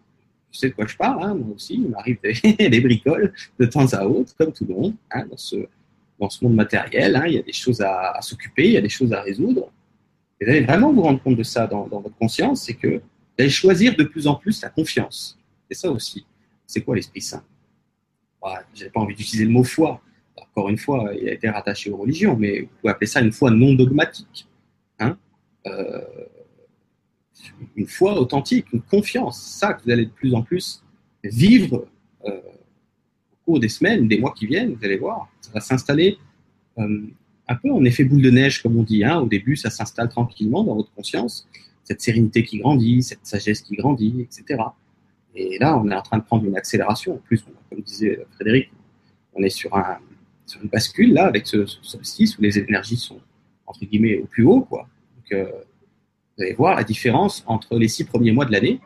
Je sais de quoi je parle, hein, moi aussi. Il m'arrive des, des, bricoles de temps à autre, comme tout le monde, hein, dans, ce, dans ce monde matériel. Hein. Il y a des choses à, s'occuper, il y a des choses à résoudre. Et vous allez vraiment vous rendre compte de ça dans, votre conscience, c'est que vous allez choisir de plus en plus la confiance. C'est ça aussi. C'est quoi l'Esprit Saint? Je n'avais pas envie d'utiliser le mot foi, encore une fois, il a été rattaché aux religions, mais vous pouvez appeler ça une foi non dogmatique. Hein euh, une foi authentique, une confiance. Ça que vous allez de plus en plus vivre euh, au cours des semaines, des mois qui viennent, vous allez voir. Ça va s'installer euh, un peu en effet boule de neige, comme on dit. Hein. Au début, ça s'installe tranquillement dans votre conscience. Cette sérénité qui grandit, cette sagesse qui grandit, etc. Et là, on est en train de prendre une accélération. En plus, comme disait Frédéric, on est sur, un, sur une bascule là, avec ce, ce solstice où les énergies sont entre guillemets au plus haut. Quoi. Euh, vous allez voir la différence entre les six premiers mois de l'année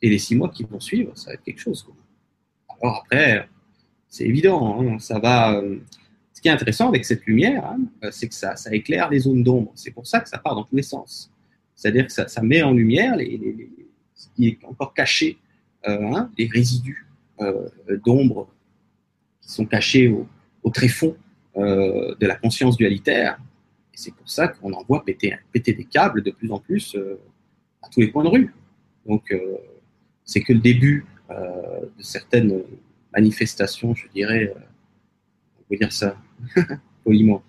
et les six mois qui vont suivre. Ça va être quelque chose. Alors après, c'est évident, hein, ça va. Euh, ce qui est intéressant avec cette lumière, hein, euh, c'est que ça, éclaire les zones d'ombre. C'est pour ça que ça part dans tous les sens. C'est-à-dire que ça, met en lumière ce qui est encore caché, hein, les résidus d'ombre qui sont cachés au, au tréfonds euh, de la conscience dualitaire. Et c'est pour ça qu'on en voit péter, des câbles de plus en plus euh, à tous les coins de rue. Donc, c'est que le début de certaines manifestations, je dirais, on peut dire ça poliment,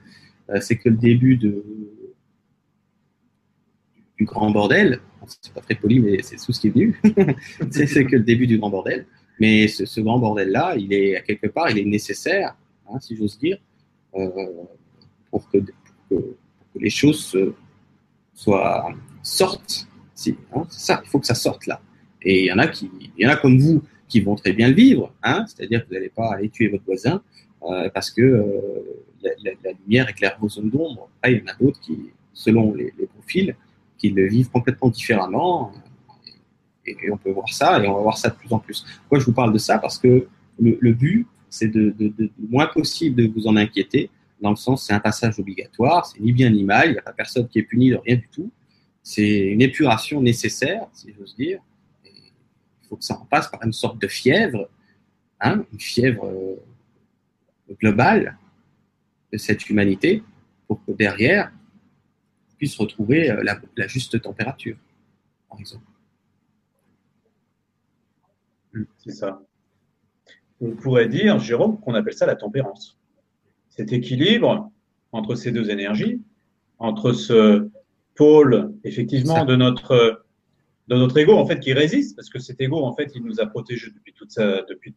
c'est que le début de, du grand bordel, c'est pas très poli, mais c'est tout ce qui est venu, c'est que le début du grand bordel. Mais ce, ce grand bordel-là, il est à quelque part, il est nécessaire, hein, si j'ose dire, euh, pour, que, les choses soient sortent. Hein, ça, il faut que ça sorte là. Et il y en a qui, il y en a comme vous qui vont très bien le vivre, hein, c'est-à-dire que vous n'allez pas aller tuer votre voisin euh, parce que euh, la, lumière éclaire vos zones d'ombre. il y en a d'autres qui, selon les, profils, qui le vivent complètement différemment. Et, on peut voir ça, et on va voir ça de plus en plus. Pourquoi je vous parle de ça? Parce que le but, c'est de, le moins possible de vous en inquiéter, dans le sens c'est un passage obligatoire, c'est ni bien ni mal, il n'y a pas personne qui est puni de rien du tout. C'est une épuration nécessaire, si j'ose dire. Il faut que ça en passe par une sorte de fièvre, hein, une fièvre euh, globale de cette humanité, pour que derrière, on puisse retrouver euh, la, la juste température, par exemple. C'est ça on pourrait dire, Jérôme, qu'on appelle ça la tempérance. Cet équilibre entre ces deux énergies, entre ce pôle, effectivement, de notre, de notre ego, en fait, qui résiste, parce que cet ego, en fait, il nous a protégés depuis toute, sa, depuis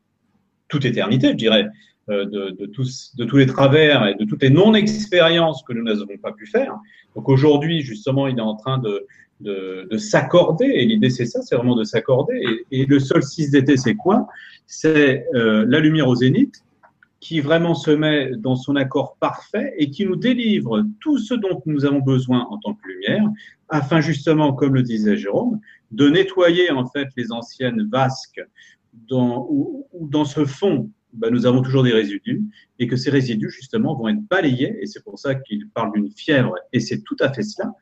toute éternité, je dirais, de, de, tous, de tous les travers et de toutes les non-expériences que nous n'avons pas pu faire. Donc aujourd'hui, justement, il est en train de, de, de s'accorder, et l'idée c'est ça, c'est vraiment de s'accorder. Et, le solstice d'été, c'est quoi? C'est euh, la lumière au zénith qui vraiment se met dans son accord parfait et qui nous délivre tout ce dont nous avons besoin en tant que lumière, afin justement, comme le disait Jérôme, de nettoyer en fait les anciennes vasques dans, ou, ou dans ce fond ben, nous avons toujours des résidus et que ces résidus, justement, vont être balayés. Et c'est pour ça qu'il parle d'une fièvre. Et c'est tout à fait cela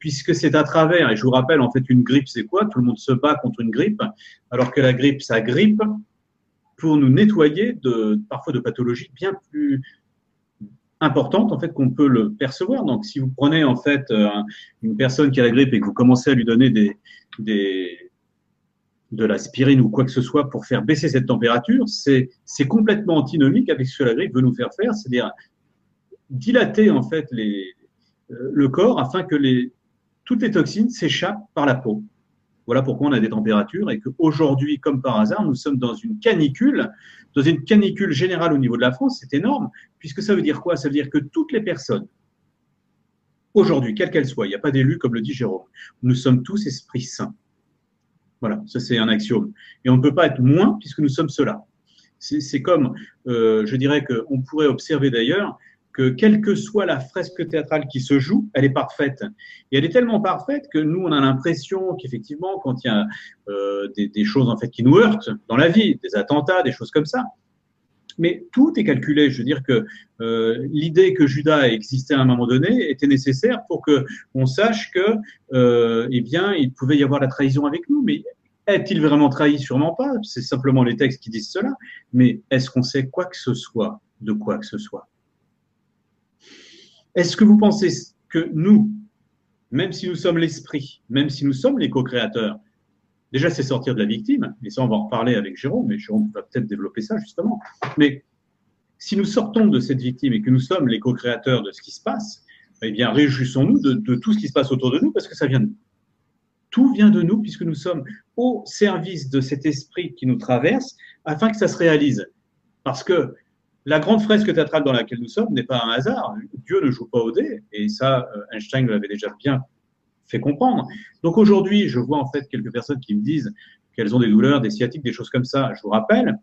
puisque c'est à travers, et je vous rappelle, en fait, une grippe, c'est quoi? Tout le monde se bat contre une grippe, alors que la grippe, ça grippe pour nous nettoyer de, parfois de pathologies bien plus importantes, en fait, qu'on peut le percevoir. Donc, si vous prenez, en fait, euh, une personne qui a la grippe et que vous commencez à lui donner des, des, de l'aspirine ou quoi que ce soit pour faire baisser cette température, c'est, complètement antinomique avec ce que la grippe veut nous faire faire, c'est-à-dire dilater, en fait, euh, le corps afin que toutes les toxines s'échappent par la peau. Voilà pourquoi on a des températures et qu'aujourd'hui, comme par hasard, nous sommes dans une canicule, dans une canicule générale au niveau de la France. C'est énorme, puisque ça veut dire quoi? Ça veut dire que toutes les personnes, aujourd'hui, quelles qu'elles soient, il n'y a pas d'élus, comme le dit Jérôme, nous sommes tous esprits saints. Voilà, ça c'est un axiome. Et on ne peut pas être moins puisque nous sommes cela. C'est comme, euh, je dirais qu'on pourrait observer d'ailleurs, que quelle que soit la fresque théâtrale qui se joue, elle est parfaite. Et elle est tellement parfaite que nous, on a l'impression qu'effectivement, quand il y a euh, des, des, choses en fait qui nous heurtent dans la vie, des attentats, des choses comme ça, mais tout est calculé. Je veux dire que euh, l'idée que Judas existait à un moment donné était nécessaire pour que on sache que, euh, eh bien, il pouvait y avoir la trahison avec nous. Mais est-il vraiment trahi? Sûrement pas. C'est simplement les textes qui disent cela. Mais est-ce qu'on sait quoi que ce soit? De quoi que ce soit? Est-ce que vous pensez que nous, même si nous sommes l'esprit, même si nous sommes les co-créateurs, déjà c'est sortir de la victime, et ça on va en reparler avec Jérôme, mais Jérôme va peut-être développer ça justement, mais si nous sortons de cette victime et que nous sommes les co-créateurs de ce qui se passe, eh bien, réjouissons-nous de, tout ce qui se passe autour de nous parce que ça vient de nous. Tout vient de nous puisque nous sommes au service de cet esprit qui nous traverse afin que ça se réalise. Parce que la grande fresque théâtrale dans laquelle nous sommes n'est pas un hasard. Dieu ne joue pas au dé, et ça, euh, Einstein l'avait déjà bien fait comprendre. Donc aujourd'hui, je vois en fait quelques personnes qui me disent qu'elles ont des douleurs, des sciatiques, des choses comme ça. Je vous rappelle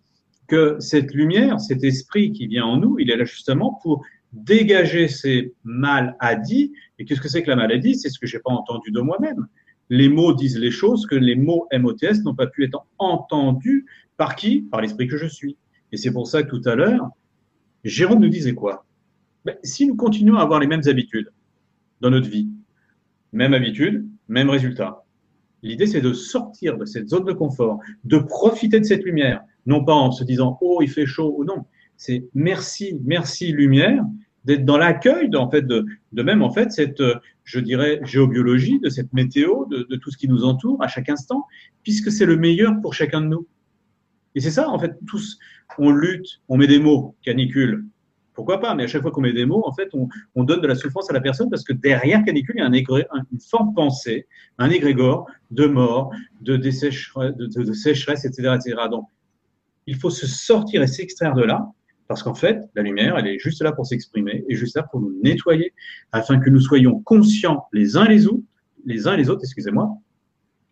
que cette lumière, cet esprit qui vient en nous, il est là justement pour dégager ces maladies. Et qu'est-ce que c'est que la maladie? C'est ce que j'ai pas entendu de moi-même. Les mots disent les choses que les mots MOTS n'ont pas pu être entendus par qui? Par l'esprit que je suis. Et c'est pour ça que tout à l'heure, Jérôme nous disait quoi? Ben, Si nous continuons à avoir les mêmes habitudes dans notre vie, même habitude, même résultat. L'idée, c'est de sortir de cette zone de confort, de profiter de cette lumière, non pas en se disant oh il fait chaud ou non. C'est merci, merci lumière d'être dans l'accueil en fait de, même en fait cette je dirais géobiologie de cette météo de tout ce qui nous entoure à chaque instant puisque c'est le meilleur pour chacun de nous. Et c'est ça en fait tous on lutte, on met des mots canicule, pourquoi pas Mais à chaque fois qu'on met des mots, en fait, on, donne de la souffrance à la personne parce que derrière canicule, il y a un une forme pensée, un égrégore de mort, de, de, sécheresse, etc., etc. Donc, il faut se sortir et s'extraire de là parce qu'en fait, la lumière, elle est juste là pour s'exprimer et juste là pour nous nettoyer afin que nous soyons conscients les uns les autres, les uns les autres, excusez-moi,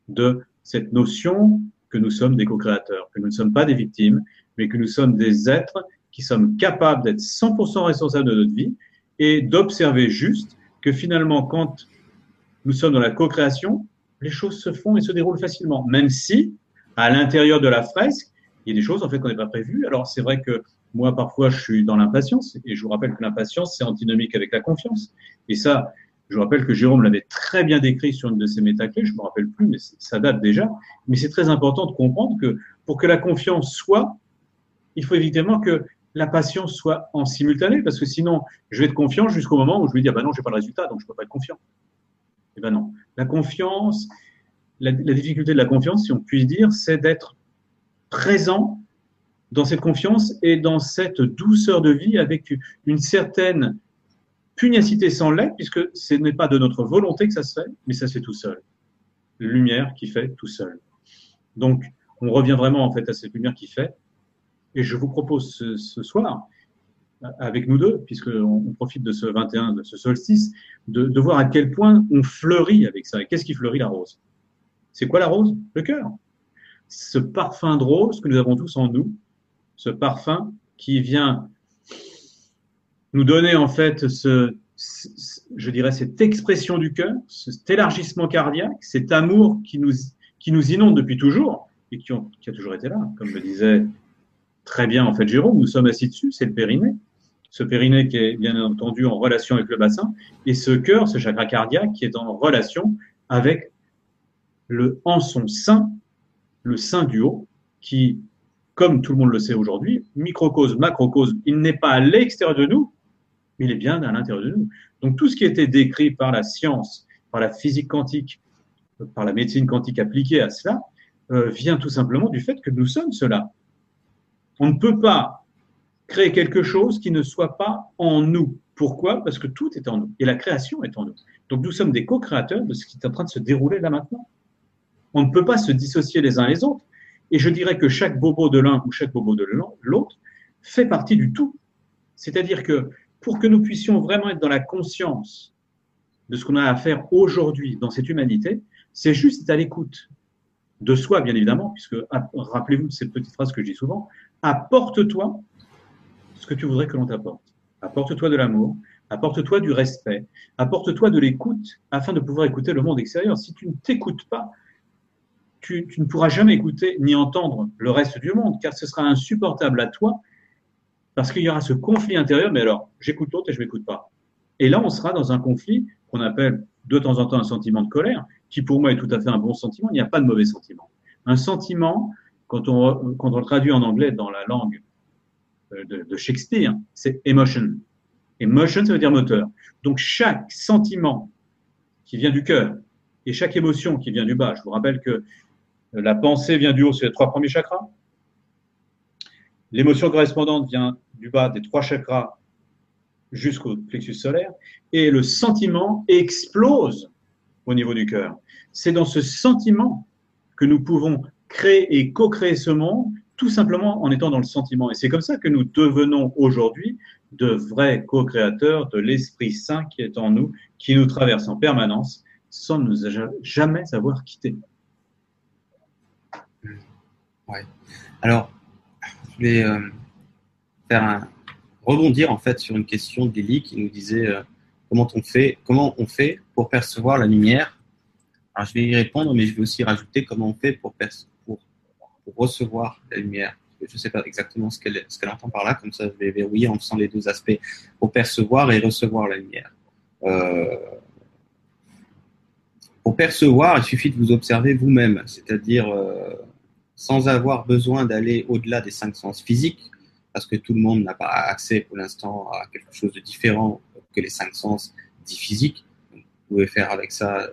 de cette notion que nous sommes des co-créateurs, que nous ne sommes pas des victimes, mais que nous sommes des êtres qui sommes capables d'être 100% responsables de notre vie et d'observer juste que finalement, quand nous sommes dans la co-création, les choses se font et se déroulent facilement, même si à l'intérieur de la fresque, il y a des choses en fait qu'on n'est pas prévues. Alors c'est vrai que moi parfois je suis dans l'impatience et je vous rappelle que l'impatience c'est antinomique avec la confiance. Et ça, je vous rappelle que Jérôme l'avait très bien décrit sur une de ses métaclés, je me rappelle plus, mais ça date déjà. Mais c'est très important de comprendre que pour que la confiance soit, il faut évidemment que la patience soit en simultané, parce que sinon, je vais être confiant jusqu'au moment où je vais dire, bah non, je n'ai pas le résultat, donc je ne peux pas être confiant. Eh ben non. La confiance, la, difficulté de la confiance, si on puisse dire, c'est d'être présent dans cette confiance et dans cette douceur de vie avec une certaine pugnacité sans l'aide, puisque ce n'est pas de notre volonté que ça se fait, mais ça se fait tout seul. Lumière qui fait tout seul. Donc, on revient vraiment en fait à cette lumière qui fait, et je vous propose ce, soir, avec nous deux, puisqu'on on profite de ce 21, de ce solstice, de, voir à quel point on fleurit avec ça. Qu'est-ce qui fleurit la rose? C'est quoi la rose? Le cœur. Ce parfum de rose que nous avons tous en nous, ce parfum qui vient nous donner en fait je dirais cette expression du cœur, cet élargissement cardiaque, cet amour qui nous, inonde depuis toujours et qui, qui a toujours été là, comme le disait très bien en fait Jérôme, nous sommes assis dessus, c'est le périnée. Ce périnée qui est bien entendu en relation avec le bassin, et ce cœur, ce chakra cardiaque qui est en relation avec le en son sein, le sein du haut, qui, comme tout le monde le sait aujourd'hui, microcosme, macrocosme, il n'est pas à l'extérieur de nous, mais il est bien à l'intérieur de nous. Donc tout ce qui a été décrit par la science, par la physique quantique, par la médecine quantique appliquée à cela, euh, vient tout simplement du fait que nous sommes cela. On ne peut pas créer quelque chose qui ne soit pas en nous. Pourquoi? Parce que tout est en nous et la création est en nous. Donc nous sommes des co-créateurs de ce qui est en train de se dérouler là maintenant. On ne peut pas se dissocier les uns les autres. Et je dirais que chaque bobo de l'un ou chaque bobo de l'autre fait partie du tout. C'est-à-dire que pour que nous puissions vraiment être dans la conscience de ce qu'on a à faire aujourd'hui dans cette humanité, c'est juste à l'écoute de soi, bien évidemment, puisque rappelez-vous de cette petite phrase que je dis souvent, apporte-toi ce que tu voudrais que l'on t'apporte. Apporte-toi de l'amour, apporte-toi du respect, apporte-toi de l'écoute afin de pouvoir écouter le monde extérieur. Si tu ne t'écoutes pas, tu, ne pourras jamais écouter ni entendre le reste du monde, car ce sera insupportable à toi, parce qu'il y aura ce conflit intérieur, mais alors, j'écoute l'autre et je ne m'écoute pas. Et là, on sera dans un conflit qu'on appelle de temps en temps un sentiment de colère, qui pour moi est tout à fait un bon sentiment. Il n'y a pas de mauvais sentiment. Un sentiment, quand on, le traduit en anglais dans la langue euh, de, Shakespeare, c'est emotion. Emotion, ça veut dire moteur. Donc chaque sentiment qui vient du cœur et chaque émotion qui vient du bas, je vous rappelle que la pensée vient du haut, c'est les trois premiers chakras. L'émotion correspondante vient du bas des trois chakras jusqu'au plexus solaire, et le sentiment explose au niveau du cœur. C'est dans ce sentiment que nous pouvons créer et co-créer ce monde, tout simplement en étant dans le sentiment. Et c'est comme ça que nous devenons aujourd'hui de vrais co-créateurs de l'Esprit Saint qui est en nous, qui nous traverse en permanence, sans nous jamais avoir quittés. Ouais. Alors, je vais euh, faire un, rebondir en fait sur une question d'Elie qui nous disait euh, comment on fait, comment on fait pour percevoir la lumière? Alors je vais y répondre, mais je vais aussi rajouter comment on fait pour, recevoir la lumière. Je ne sais pas exactement ce qu'elle entend par là, comme ça je vais verrouiller en faisant les deux aspects pour percevoir et recevoir la lumière. Euh, pour percevoir, il suffit de vous observer vous-même, c'est-à-dire euh, sans avoir besoin d'aller au-delà des cinq sens physiques, parce que tout le monde n'a pas accès pour l'instant à quelque chose de différent que les cinq sens dits physiques. vous pouvez faire avec ça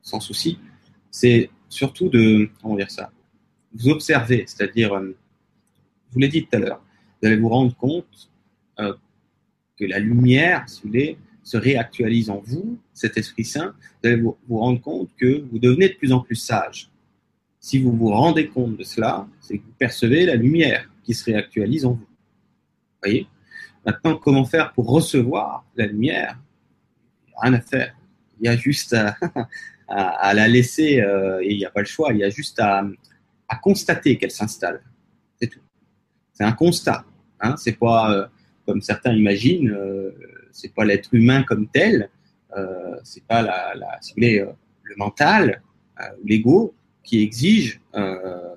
sans souci. C'est surtout de, comment dire ça, vous observer, c'est-à-dire, euh, je vous l'ai dit tout à l'heure, vous allez vous rendre compte euh, que la lumière, si vous voulez, se réactualise en vous, cet Esprit Saint, vous allez vous, rendre compte que vous devenez de plus en plus sage. Si vous vous rendez compte de cela, c'est que vous percevez la lumière qui se réactualise en vous. Voyez? Maintenant, comment faire pour recevoir la lumière? Rien à faire. Il y a juste à, à, la laisser, euh, et il n'y a pas le choix, il y a juste à, à constater qu'elle s'installe. C'est tout. C'est un constat. Hein c'est pas, euh, comme certains imaginent, euh, c'est pas l'être humain comme tel, euh, c'est pas la, la si vous voulez, euh, le mental, l'ego qui exige, euh,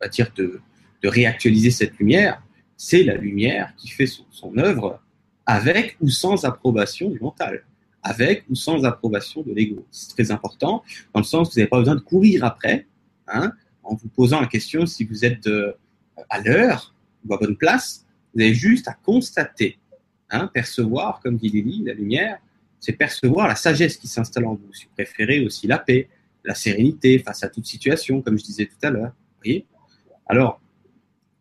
à dire de réactualiser cette lumière, c'est la lumière qui fait son, œuvre avec ou sans approbation du mental, avec ou sans approbation de l'ego. C'est très important, dans le sens que vous n'avez pas besoin de courir après, hein, en vous posant la question si vous êtes euh, à l'heure ou à bonne place, vous avez juste à constater, hein, percevoir, comme dit Lily, la lumière, c'est percevoir la sagesse qui s'installe en vous. Si vous préférez aussi la paix, la sérénité face à toute situation, comme je disais tout à l'heure. Alors,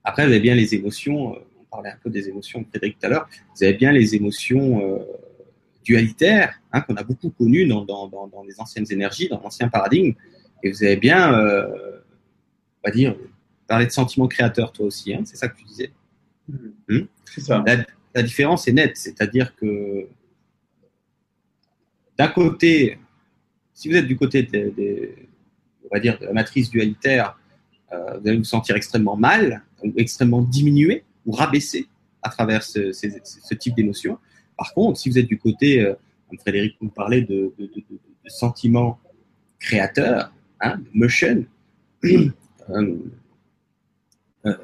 après, vous avez bien les émotions, euh, on parlait un peu des émotions Frédéric tout à l'heure, vous avez bien les émotions euh, dualitaires hein, qu'on a beaucoup connues dans, les anciennes énergies, dans l'ancien paradigme, et vous avez bien, euh, on va dire, parler de sentiments créateurs toi aussi, hein, c'est ça que tu disais. Mmh. Mmh. C'est ça. La, la différence est nette, c'est-à-dire que d'un côté, si vous êtes du côté des, on va dire, de la matrice dualitaire, euh, vous allez vous sentir extrêmement mal, ou extrêmement diminué ou rabaissé à travers ce, ce, type d'émotion. Par contre, si vous êtes du côté, euh, comme Frédéric nous parlait, de, de, de, de sentiments créateurs, hein, motion, euh, euh,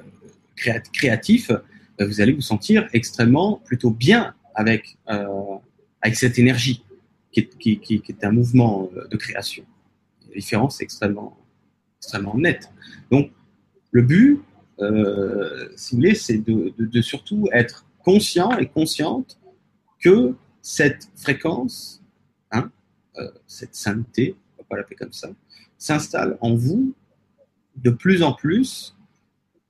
créatif, euh, vous allez vous sentir extrêmement plutôt bien avec, euh, avec cette énergie qui est, un mouvement de création. La différence est extrêmement, extrêmement nette. Donc, le but, euh, si vous voulez, c'est de, surtout être conscient et consciente que cette fréquence, hein, euh, cette sainteté, pas l'appeler comme ça, s'installe en vous de plus en plus.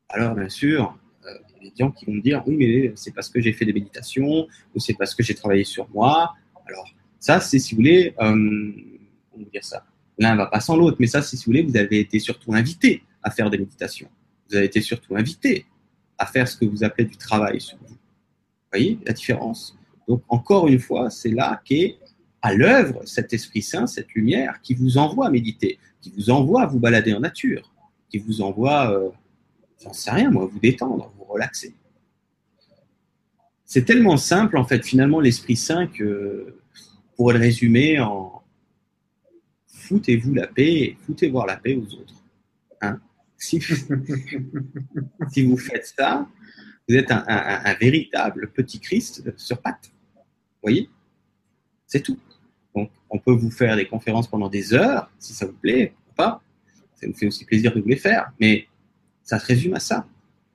Alors, bien sûr, euh, il y a des gens qui vont me dire oui, mais c'est parce que j'ai fait des méditations ou c'est parce que j'ai travaillé sur moi. Alors, ça, c'est si vous voulez, euh, comment dire ça? L'un va pas sans l'autre, mais ça, si vous voulez, vous avez été surtout invité à faire des méditations vous avez été surtout invité à faire ce que vous appelez du travail sur vous. Vous voyez la différence? Donc, encore une fois, c'est là qu'est à l'œuvre cet Esprit Saint, cette lumière qui vous envoie à méditer, qui vous envoie à vous balader en nature, qui vous envoie, euh, j'en sais rien moi, vous détendre, vous relaxer. C'est tellement simple, en fait, finalement, l'Esprit Saint que pour le résumer en foutez-vous la paix foutez voir la paix aux autres. Hein? Si, vous faites ça, vous êtes un, un, un, véritable petit Christ sur pattes. Vous voyez? C'est tout. Donc, on peut vous faire des conférences pendant des heures, si ça vous plaît, ou pas. Ça nous fait aussi plaisir de vous les faire, mais ça se résume à ça.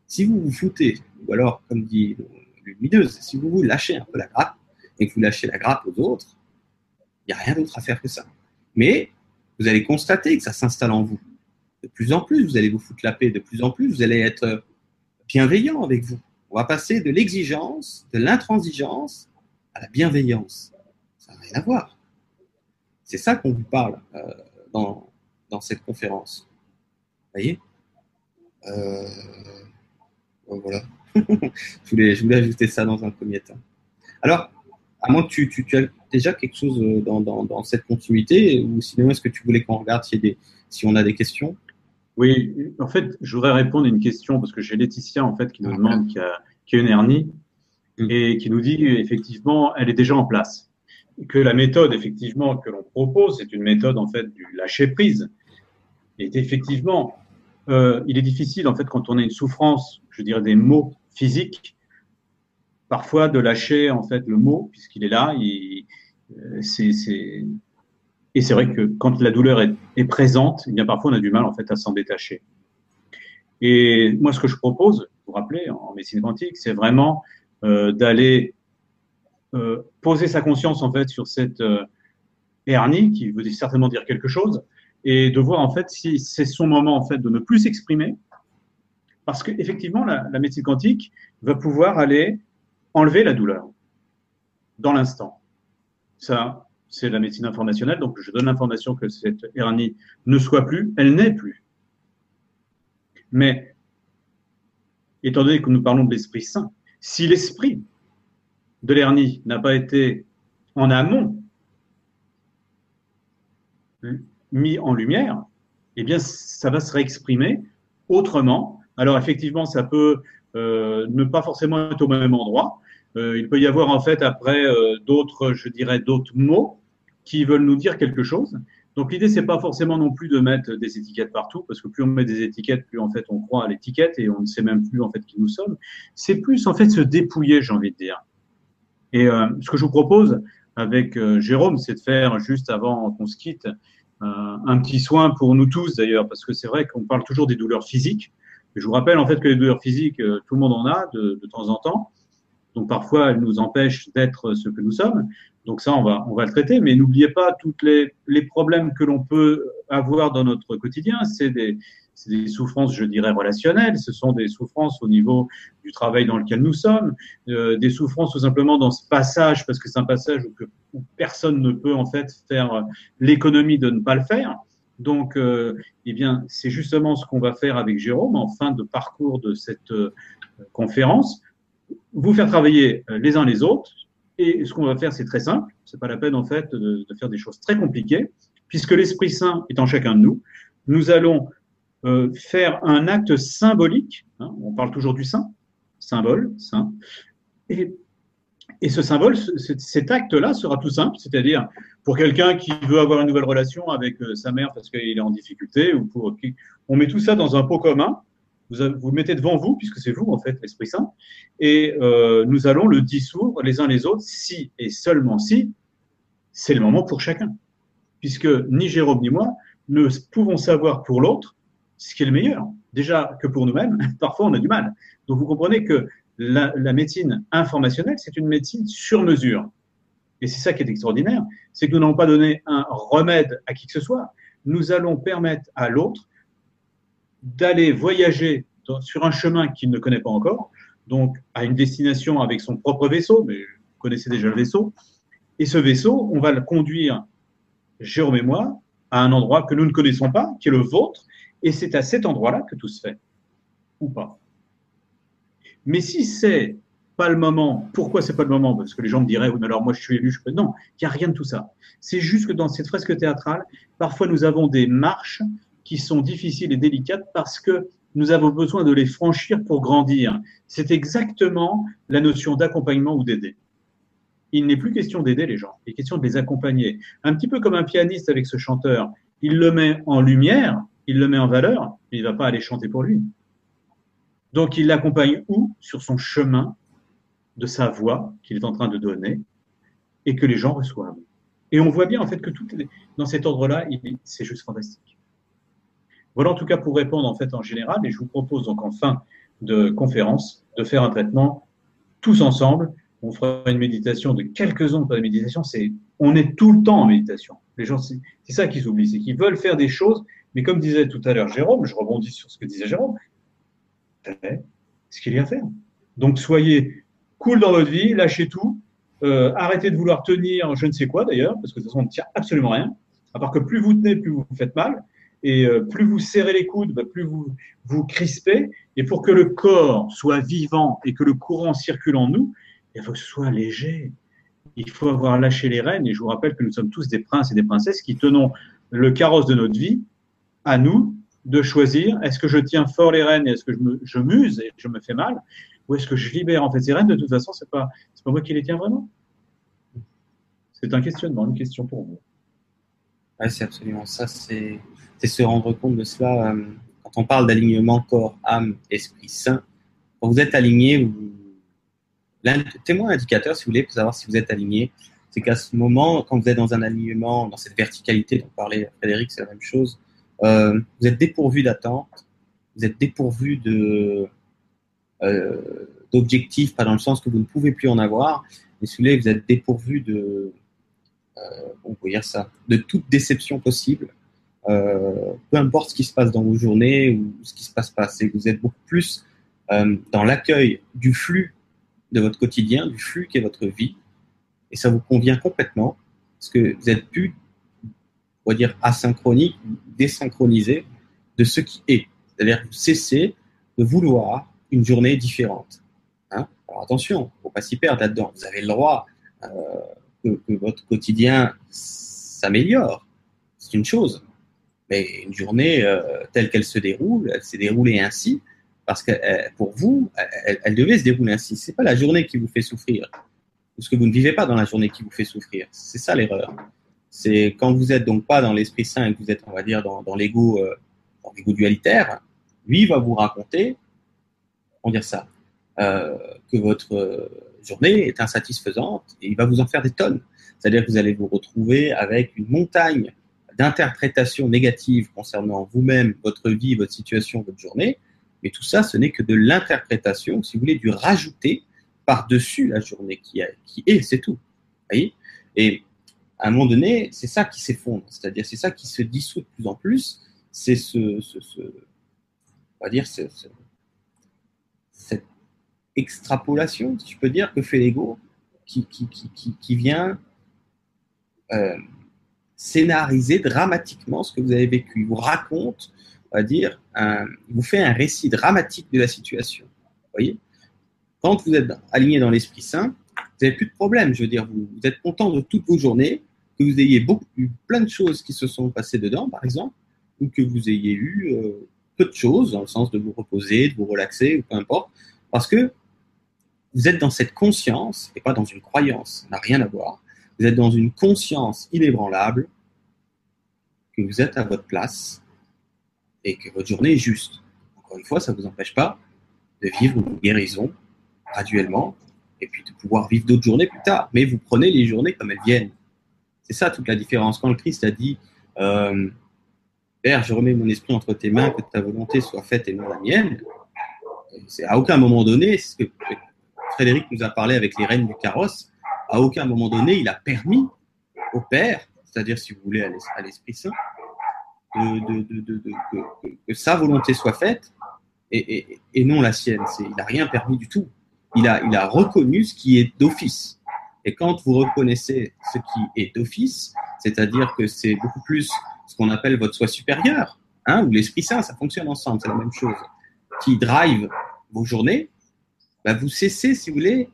Si vous vous foutez, ou alors, comme dit lumineuse, si vous vous lâchez un peu la grappe, et que vous lâchez la grappe aux autres, il n'y a rien d'autre à faire que ça. Mais vous allez constater que ça s'installe en vous de plus en plus, vous allez vous foutre la paix, de plus en plus, vous allez être bienveillant avec vous. On va passer de l'exigence, de l'intransigeance à la bienveillance. Ça n'a rien à voir. C'est ça qu'on vous parle euh, dans, dans, cette conférence. Vous voyez? Euh, Voilà. je, voulais, je voulais ajouter ça dans un premier temps. Alors, à moins que tu, tu, tu as déjà quelque chose euh, dans, dans, dans cette continuité, ou sinon, est-ce que tu voulais qu'on regarde si, des, si on a des questions? Oui, en fait, je voudrais répondre à une question, parce que j'ai Laetitia, en fait, qui nous demande, qui a, qui a une hernie, mm. et qui nous dit, effectivement, elle est déjà en place. Que la méthode, effectivement, que l'on propose, c'est une méthode, en fait, du lâcher-prise. Et effectivement, euh, il est difficile, en fait, quand on a une souffrance, je dirais des mots physiques, parfois de lâcher en fait le mot puisqu'il est là. Euh, et c'est vrai que quand la douleur est, présente, eh bien parfois on a du mal en fait à s'en détacher. Et moi, ce que je propose, vous vous rappelez, en médecine quantique, c'est vraiment euh, d'aller euh, poser sa conscience en fait sur cette hernie qui veut certainement dire quelque chose, et de voir en fait si c'est son moment en fait de ne plus s'exprimer, parce qu'effectivement la, la médecine quantique va pouvoir aller enlever la douleur dans l'instant. Ça, c'est la médecine informationnelle, donc je donne l'information que cette hernie ne soit plus, elle n'est plus. Mais, étant donné que nous parlons de l'Esprit Saint, si l'esprit de l'hernie n'a pas été en amont mis en lumière, eh bien, ça va se réexprimer autrement. Alors, effectivement, ça peut euh, ne pas forcément être au même endroit, euh, il peut y avoir en fait après euh, d'autres, je dirais, d'autres mots qui veulent nous dire quelque chose. Donc l'idée c'est pas forcément non plus de mettre des étiquettes partout, parce que plus on met des étiquettes, plus en fait on croit à l'étiquette et on ne sait même plus en fait qui nous sommes. C'est plus en fait se dépouiller, j'ai envie de dire. Et euh, ce que je vous propose avec Jérôme, c'est de faire juste avant qu'on se quitte un petit soin pour nous tous d'ailleurs, parce que c'est vrai qu'on parle toujours des douleurs physiques. je vous rappelle en fait que les douleurs physiques, tout le monde en a de, de temps en temps. Donc parfois, elle nous empêche d'être ce que nous sommes. Donc ça, on va, on va le traiter. Mais n'oubliez pas toutes les, les problèmes que l'on peut avoir dans notre quotidien. C'est des, des souffrances, je dirais, relationnelles. Ce sont des souffrances au niveau du travail dans lequel nous sommes, euh, des souffrances tout simplement dans ce passage, parce que c'est un passage où, personne ne peut en fait faire l'économie de ne pas le faire. Donc, euh, eh bien, c'est justement ce qu'on va faire avec Jérôme en fin de parcours de cette euh, conférence vous faire travailler euh, les uns les autres. Et ce qu'on va faire, c'est très simple. C'est pas la peine, en fait, de, faire des choses très compliquées, puisque l'Esprit Saint est en chacun de nous. Nous allons euh, faire un acte symbolique. Hein, on parle toujours du saint, symbole, saint. Et, ce symbole, cet acte-là sera tout simple, c'est-à-dire pour quelqu'un qui veut avoir une nouvelle relation avec euh, sa mère parce qu'il est en difficulté, ou pour on met tout ça dans un pot commun vous, vous le mettez devant vous, puisque c'est vous, en fait, l'Esprit Saint, et euh, nous allons le dissoudre les uns les autres si et seulement si c'est le moment pour chacun. Puisque ni Jérôme ni moi ne pouvons savoir pour l'autre ce qui est le meilleur. Déjà que pour nous-mêmes, parfois on a du mal. Donc vous comprenez que la, médecine informationnelle, c'est une médecine sur mesure. Et c'est ça qui est extraordinaire, c'est que nous n'allons pas donner un remède à qui que ce soit. Nous allons permettre à l'autre d'aller voyager sur un chemin qu'il ne connaît pas encore, donc à une destination avec son propre vaisseau, mais vous connaissez déjà le vaisseau, et ce vaisseau, on va le conduire, Jérôme et moi, à un endroit que nous ne connaissons pas, qui est le vôtre, et c'est à cet endroit-là que tout se fait, ou pas. Mais si c'est pas le moment, pourquoi c'est pas le moment? Parce que les gens me diraient, oui, mais alors moi je suis élu, je peux. Non, il n'y a rien de tout ça. C'est juste que dans cette fresque théâtrale, parfois nous avons des marches qui sont difficiles et délicates parce que nous avons besoin de les franchir pour grandir. C'est exactement la notion d'accompagnement ou d'aider. Il n'est plus question d'aider les gens, il est question de les accompagner. Un petit peu comme un pianiste avec ce chanteur. Il le met en lumière, il le met en valeur, mais il ne va pas aller chanter pour lui. Donc il l'accompagne où? Sur son chemin de sa voix qu'il est en train de donner et que les gens reçoivent. Et on voit bien en fait que dans cet ordre-là, c'est juste fantastique. Voilà en tout cas pour répondre en fait en général, et je vous propose donc en fin de conférence de faire un traitement tous ensemble. On fera une méditation de quelques pour la méditation. C'est, on est tout le temps en méditation. Les gens, c'est ça qu'ils oublient, c'est qu'ils veulent faire des choses, mais comme disait tout à l'heure Jérôme, je rebondis sur ce que disait Jérôme, ce qu'il y a à faire. Donc soyez cool dans votre vie, lâchez tout, euh, arrêtez de vouloir tenir je ne sais quoi d'ailleurs, parce que de toute façon on ne tient absolument rien. À part que plus vous tenez, plus vous faites mal. Et euh, plus vous serrez les coudes, bah, plus vous vous crispez. Et pour que le corps soit vivant et que le courant circule en nous, il faut que ce soit léger. Il faut avoir lâché les rênes. Et je vous rappelle que nous sommes tous des princes et des princesses qui tenons le carrosse de notre vie à nous de choisir est-ce que je tiens fort les rênes et est-ce que je, muse et je me fais mal ou est-ce que je libère en fait ces rênes De toute façon, c'est pas pas moi qui les tiens vraiment. C'est un questionnement, une question pour vous. Oui, c'est absolument ça. C'est se rendre compte de cela. Euh, quand on parle d'alignement corps, âme, esprit saint, quand vous êtes aligné, vous... témoin indicateur, si vous voulez, pour savoir si vous êtes aligné, c'est qu'à ce moment, quand vous êtes dans un alignement, dans cette verticalité dont parlait Frédéric, c'est la même chose, euh, vous êtes dépourvu d'attente, vous êtes dépourvu de euh, d'objectifs, pas dans le sens que vous ne pouvez plus en avoir, mais vous êtes dépourvu de, euh, on peut dire ça, de toute déception possible. Peu importe ce qui se passe dans vos journées ou ce qui se passe pas, vous êtes beaucoup plus dans l'accueil du flux de votre quotidien, du flux qui est votre vie, et ça vous convient complètement parce que vous êtes plus, on va dire, asynchronique, désynchronisé de ce qui est. C'est-à-dire cessez de vouloir une journée différente. Hein? Alors attention, faut pas s'y perdre là-dedans. Vous avez le droit euh, que, votre quotidien s'améliore. C'est une chose. Mais une journée euh, telle qu'elle se déroule, elle s'est déroulée ainsi parce que euh, pour vous, elle, devait se dérouler ainsi. C'est pas la journée qui vous fait souffrir, ou ce que vous ne vivez pas dans la journée qui vous fait souffrir. C'est ça l'erreur. C'est quand vous êtes donc pas dans l'esprit saint et que vous êtes, on va dire, dans, l'ego, euh, dans l'ego dualitaire, lui va vous raconter, on dire ça, euh, que votre journée est insatisfaisante et il va vous en faire des tonnes. C'est-à-dire que vous allez vous retrouver avec une montagne d'interprétations négatives concernant vous-même, votre vie, votre situation, votre journée. Mais tout ça, ce n'est que de l'interprétation, si vous voulez, du rajouter par-dessus la journée qui, est, qui est c'est tout. Voyez? Et à un moment donné, c'est ça qui s'effondre, c'est-à-dire c'est ça qui se dissout de plus en plus, c'est ce, on va dire, ce, cette extrapolation, si je peux dire, que fait l'ego, qui, qui, qui, qui, vient euh, scénariser dramatiquement ce que vous avez vécu. Il vous raconte, on va dire, il vous fait un récit dramatique de la situation. Vous voyez? Quand vous êtes aligné dans l'Esprit Saint, vous n'avez plus de problème. Je veux dire, vous, êtes content de toutes vos journées, que vous ayez eu plein de choses qui se sont passées dedans, par exemple, ou que vous ayez eu euh, peu de choses, dans le sens de vous reposer, de vous relaxer, ou peu importe, parce que vous êtes dans cette conscience et pas dans une croyance, ça n'a rien à voir. Vous êtes dans une conscience inébranlable que vous êtes à votre place et que votre journée est juste. Encore une fois, ça ne vous empêche pas de vivre une guérison graduellement et puis de pouvoir vivre d'autres journées plus tard. Mais vous prenez les journées comme elles viennent. C'est ça toute la différence. Quand le Christ a dit euh, Père, je remets mon esprit entre tes mains, que ta volonté soit faite et non la mienne, c'est à aucun moment donné, ce que Frédéric nous a parlé avec les rênes du carrosse, à aucun moment donné, il a permis au Père, c'est-à-dire, si vous voulez, à l'Esprit Saint, que, sa volonté soit faite et, non la sienne. Il n'a rien permis du tout. Il a reconnu ce qui est d'office. Et quand vous reconnaissez ce qui est d'office, c'est-à-dire que c'est beaucoup plus ce qu'on appelle votre soi supérieur, hein, ou l'Esprit Saint, ça fonctionne ensemble, c'est la même chose, qui drive vos journées, bah, vous cessez, si vous voulez,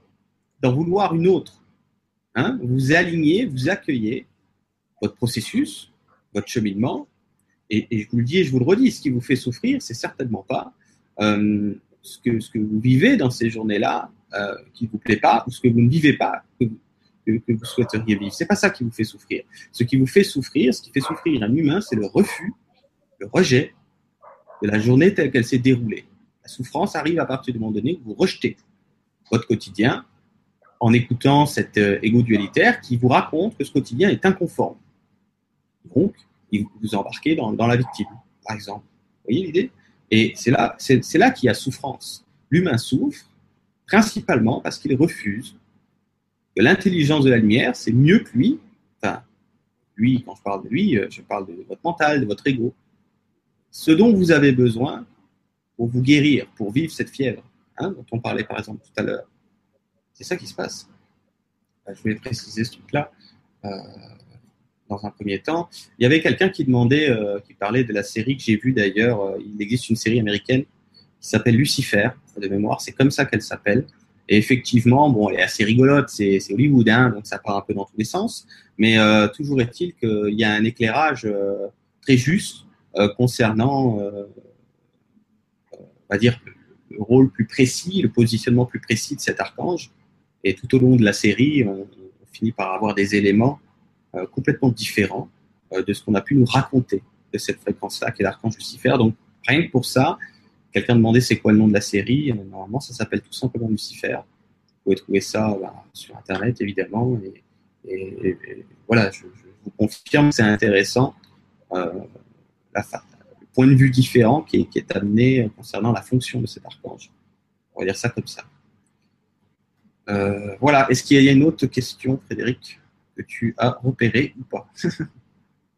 d'en vouloir une autre. Hein vous alignez, vous accueillez votre processus, votre cheminement, et, je vous le dis et je vous le redis, ce qui vous fait souffrir, c'est certainement pas euh, ce, que, vous vivez dans ces journées-là euh, qui ne vous plaît pas, ou ce que vous ne vivez pas, que, que, vous souhaiteriez vivre. C'est pas ça qui vous fait souffrir. Ce qui vous fait souffrir, ce qui fait souffrir un humain, c'est le refus, le rejet de la journée telle qu'elle s'est déroulée. La souffrance arrive à partir du moment donné où vous rejetez votre quotidien en écoutant cet euh, égo dualitaire qui vous raconte que ce quotidien est inconforme. Donc, vous embarquez dans, dans la victime, par exemple. Vous voyez l'idée? Et c'est là, c'est là qu'il y a souffrance. L'humain souffre principalement parce qu'il refuse que l'intelligence de la lumière, c'est mieux que lui. Enfin, lui, quand je parle de lui, euh, je parle de votre mental, de votre ego. Ce dont vous avez besoin pour vous guérir, pour vivre cette fièvre, hein, dont on parlait par exemple tout à l'heure. C'est ça qui se passe. Euh, je voulais préciser ce truc-là. Euh, dans un premier temps, il y avait quelqu'un qui demandait, qui parlait de la série que j'ai vue d'ailleurs. il existe une série américaine qui s'appelle Lucifer, de mémoire. C'est comme ça qu'elle s'appelle. Et effectivement, bon, elle est assez rigolote, c'est Hollywood, hein, donc ça part un peu dans tous les sens. Mais euh, toujours est-il qu'il y a un éclairage euh, très juste euh, concernant, euh, on va dire, le rôle plus précis, le positionnement plus précis de cet archange. Et tout au long de la série, on finit par avoir des éléments euh, complètement différents euh, de ce qu'on a pu nous raconter de cette fréquence-là, qui est l'archange Lucifer. Donc, rien que pour ça, Quelqu'un demandait c'est quoi le nom de la série. Normalement, ça s'appelle tout simplement Lucifer. Vous pouvez trouver ça bah, sur Internet, évidemment. Et, voilà, je, vous confirme c'est intéressant. Euh, le point de vue différent qui est, amené concernant la fonction de cet archange. On va dire ça comme ça. Euh, voilà. Est-ce qu'il y a une autre question, Frédéric, tu as repérée ou pas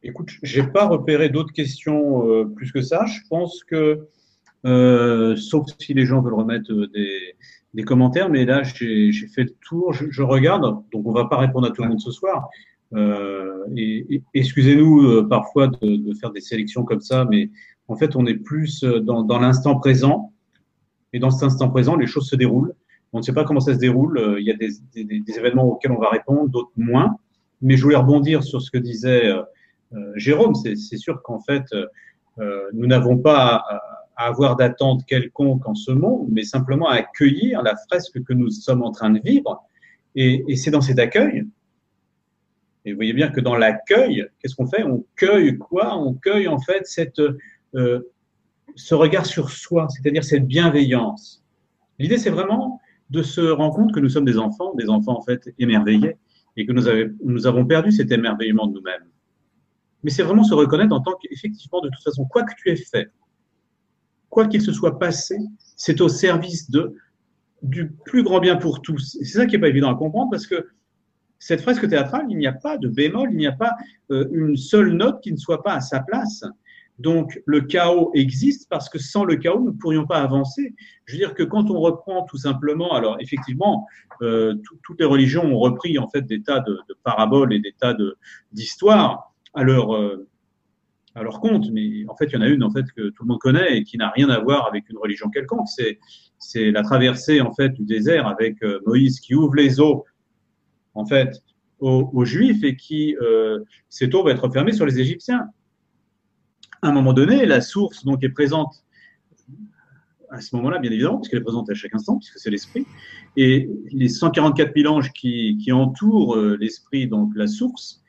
Écoute, j'ai pas repéré d'autres questions euh, plus que ça. Je pense que euh, sauf si les gens veulent remettre euh, des, des commentaires, mais là j'ai fait le tour, je, je, regarde, donc on va pas répondre à tout le monde ce soir. Et, excusez-nous parfois de, faire des sélections comme ça, mais en fait on est plus dans, dans l'instant présent, et dans cet instant présent les choses se déroulent. On ne sait pas comment ça se déroule. Il y a des, des événements auxquels on va répondre, d'autres moins. Mais je voulais rebondir sur ce que disait euh, Jérôme. C'est sûr qu'en fait, nous n'avons pas à, avoir d'attente quelconque en ce monde, mais simplement à accueillir la fresque que nous sommes en train de vivre. Et, c'est dans cet accueil. Et vous voyez bien que dans l'accueil, qu'est-ce qu'on fait? On cueille quoi? On cueille en fait cette, euh, ce regard sur soi, c'est-à-dire cette bienveillance. L'idée, c'est vraiment de se rendre compte que nous sommes des enfants, des enfants en fait émerveillés, et que nous, avons perdu cet émerveillement de nous-mêmes. Mais c'est vraiment se reconnaître en tant qu'effectivement, de toute façon, quoi que tu aies fait, quoi qu'il se soit passé, c'est au service du plus grand bien pour tous. C'est ça qui n'est pas évident à comprendre parce que cette fresque théâtrale, il n'y a pas de bémol, il n'y a pas euh, une seule note qui ne soit pas à sa place. Donc le chaos existe parce que sans le chaos, nous ne pourrions pas avancer. Je veux dire que quand on reprend tout simplement, alors effectivement, euh, toutes les religions ont repris en fait des tas de, paraboles et des tas d'histoires à leur euh, à leur compte, mais en fait, il y en a une en fait que tout le monde connaît et qui n'a rien à voir avec une religion quelconque. C'est la traversée en fait du désert avec euh, Moïse qui ouvre les eaux en fait aux, Juifs et qui euh, cette eau va être fermée sur les Égyptiens. À un moment donné, la source donc est présente à ce moment-là, bien évidemment, puisqu'elle est présente à chaque instant, puisque c'est l'esprit, et les 144 000 anges qui, qui entourent euh, l'esprit, donc la source,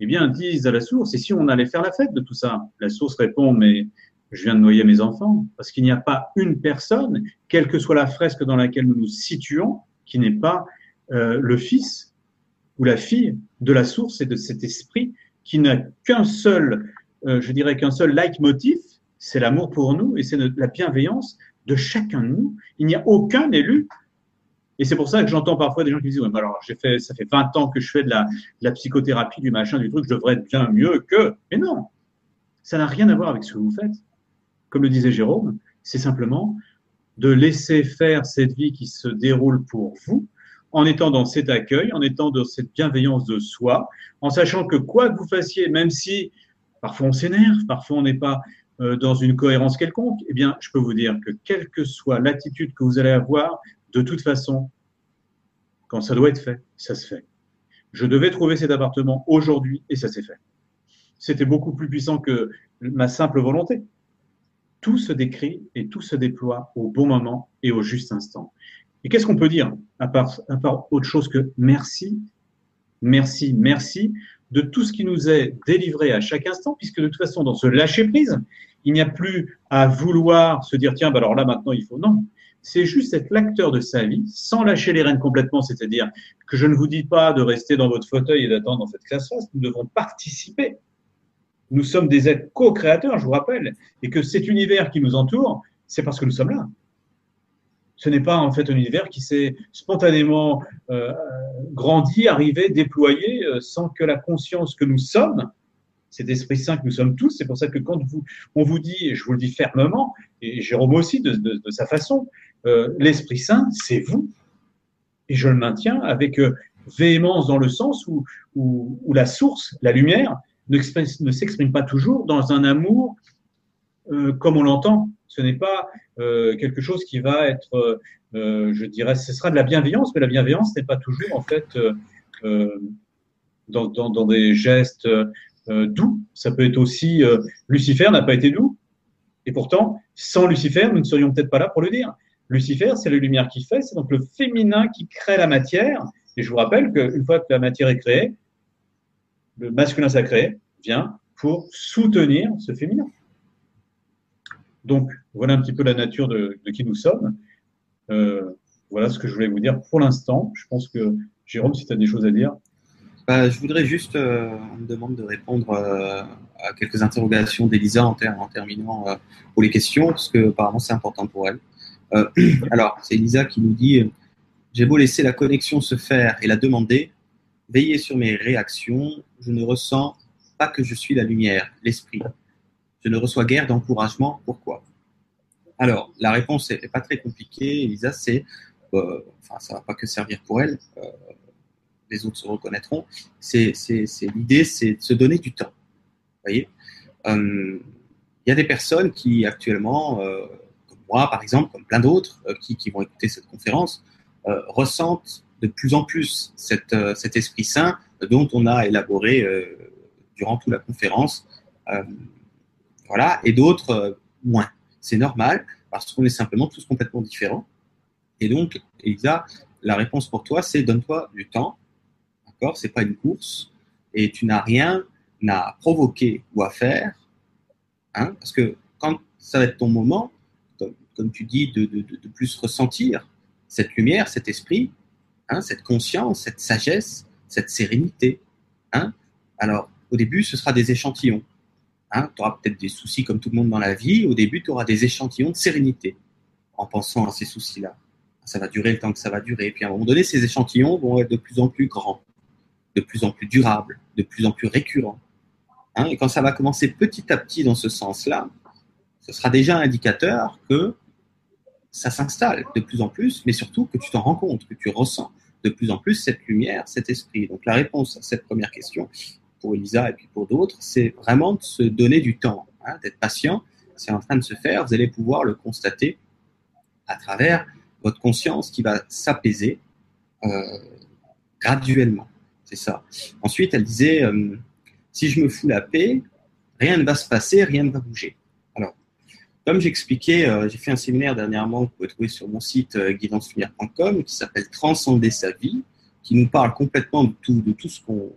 eh bien, disent à la source, et si on allait faire la fête de tout ça? La source répond, mais je viens de noyer mes enfants, parce qu'il n'y a pas une personne, quelle que soit la fresque dans laquelle nous nous situons, qui n'est pas euh, le fils ou la fille de la source et de cet esprit qui n'a qu'un seul, euh, je dirais qu'un seul leitmotiv, c'est l'amour pour nous et c'est la bienveillance de chacun de nous. Il n'y a aucun élu et c'est pour ça que j'entends parfois des gens qui disent ouais, alors j'ai fait ça fait 20 ans que je fais de la, de la psychothérapie, du machin, du truc, je devrais être bien mieux que. Mais non, ça n'a rien à voir avec ce que vous faites. Comme le disait Jérôme, c'est simplement de laisser faire cette vie qui se déroule pour vous, en étant dans cet accueil, en étant dans cette bienveillance de soi, en sachant que quoi que vous fassiez, même si parfois on s'énerve, parfois on n'est pas euh, dans une cohérence quelconque, eh bien, je peux vous dire que quelle que soit l'attitude que vous allez avoir, de toute façon, quand ça doit être fait, ça se fait. Je devais trouver cet appartement aujourd'hui et ça s'est fait. C'était beaucoup plus puissant que ma simple volonté. Tout se décrit et tout se déploie au bon moment et au juste instant. Et qu'est-ce qu'on peut dire à part, à part autre chose que merci, merci, merci de tout ce qui nous est délivré à chaque instant, puisque de toute façon, dans ce lâcher prise, il n'y a plus à vouloir se dire tiens, bah alors là maintenant il faut non c'est juste être l'acteur de sa vie sans lâcher les rênes complètement. C'est-à-dire que je ne vous dis pas de rester dans votre fauteuil et d'attendre en fait que ça se fasse. Nous devons participer. Nous sommes des êtres co-créateurs, je vous rappelle, et que cet univers qui nous entoure, c'est parce que nous sommes là. Ce n'est pas en fait un univers qui s'est spontanément euh, grandi, arrivé, déployé, euh, sans que la conscience que nous sommes cet Esprit Saint que nous sommes tous. C'est pour ça que quand on vous dit, et je vous le dis fermement, et Jérôme aussi de, sa façon, euh, l'Esprit Saint, c'est vous. Et je le maintiens avec véhémence dans le sens où, la source, la lumière, ne, s'exprime pas toujours dans un amour comme on l'entend. Ce n'est pas euh, quelque chose qui va être, euh, je dirais, ce sera de la bienveillance, mais la bienveillance n'est pas toujours en fait dans, dans, dans, des gestes doux. Ça peut être aussi, Lucifer n'a pas été doux, et pourtant, sans Lucifer, nous ne serions peut-être pas là pour le dire. Lucifer, c'est la lumière qui fait, c'est donc le féminin qui crée la matière. Et je vous rappelle qu'une fois que la matière est créée, le masculin sacré vient pour soutenir ce féminin. Donc, voilà un petit peu la nature de, qui nous sommes. Euh, voilà ce que je voulais vous dire pour l'instant. Je pense que, Jérôme, si tu as des choses à dire. Bah, je voudrais juste, euh, on me demande de répondre euh, à quelques interrogations d'Elisa en, en, terminant pour les questions, parce que apparemment c'est important pour elle. alors, c'est Elisa qui nous dit J'ai beau laisser la connexion se faire et la demander, veiller sur mes réactions, je ne ressens pas que je suis la lumière, l'esprit. Je ne reçois guère d'encouragement. Pourquoi? Alors, la réponse n'est pas très compliquée, Elisa, c'est, euh, enfin, ça ne va pas que servir pour elle, euh, les autres se reconnaîtront, c'est, l'idée, c'est de se donner du temps. Vous voyez? Euh, Il y a des personnes qui actuellement, comme moi par exemple, comme plein d'autres, qui, vont écouter cette conférence, ressentent de plus en plus cet Esprit Saint dont on a élaboré durant toute la conférence voilà, et d'autres euh, moins. C'est normal parce qu'on est simplement tous complètement différents. Et donc, Elisa, la réponse pour toi, c'est donne-toi du temps. D'accord C'est pas une course et tu n'as rien à provoquer ou à faire. Hein, parce que quand ça va être ton moment, comme, tu dis, de, de, de, plus ressentir cette lumière, cet esprit, hein, cette conscience, cette sagesse, cette sérénité. Hein, alors, au début, ce sera des échantillons. Hein, tu auras peut-être des soucis comme tout le monde dans la vie. Au début, tu auras des échantillons de sérénité en pensant à ces soucis-là. Ça va durer le temps que ça va durer. Et puis à un moment donné, ces échantillons vont être de plus en plus grands, de plus en plus durables, de plus en plus récurrents. Hein, et quand ça va commencer petit à petit dans ce sens-là, ce sera déjà un indicateur que ça s'installe de plus en plus, mais surtout que tu t'en rends compte, que tu ressens de plus en plus cette lumière, cet esprit. Donc la réponse à cette première question, Elisa et puis pour d'autres, c'est vraiment de se donner du temps, hein, d'être patient. C'est en train de se faire, vous allez pouvoir le constater à travers votre conscience qui va s'apaiser euh, graduellement. C'est ça. Ensuite, elle disait, euh, si je me fous la paix, rien ne va se passer, rien ne va bouger. Alors, comme j'expliquais, euh, j'ai fait un séminaire dernièrement que vous pouvez trouver sur mon site euh, guidancelumière.com qui s'appelle Transcender sa vie, qui nous parle complètement de tout, de tout ce qu'on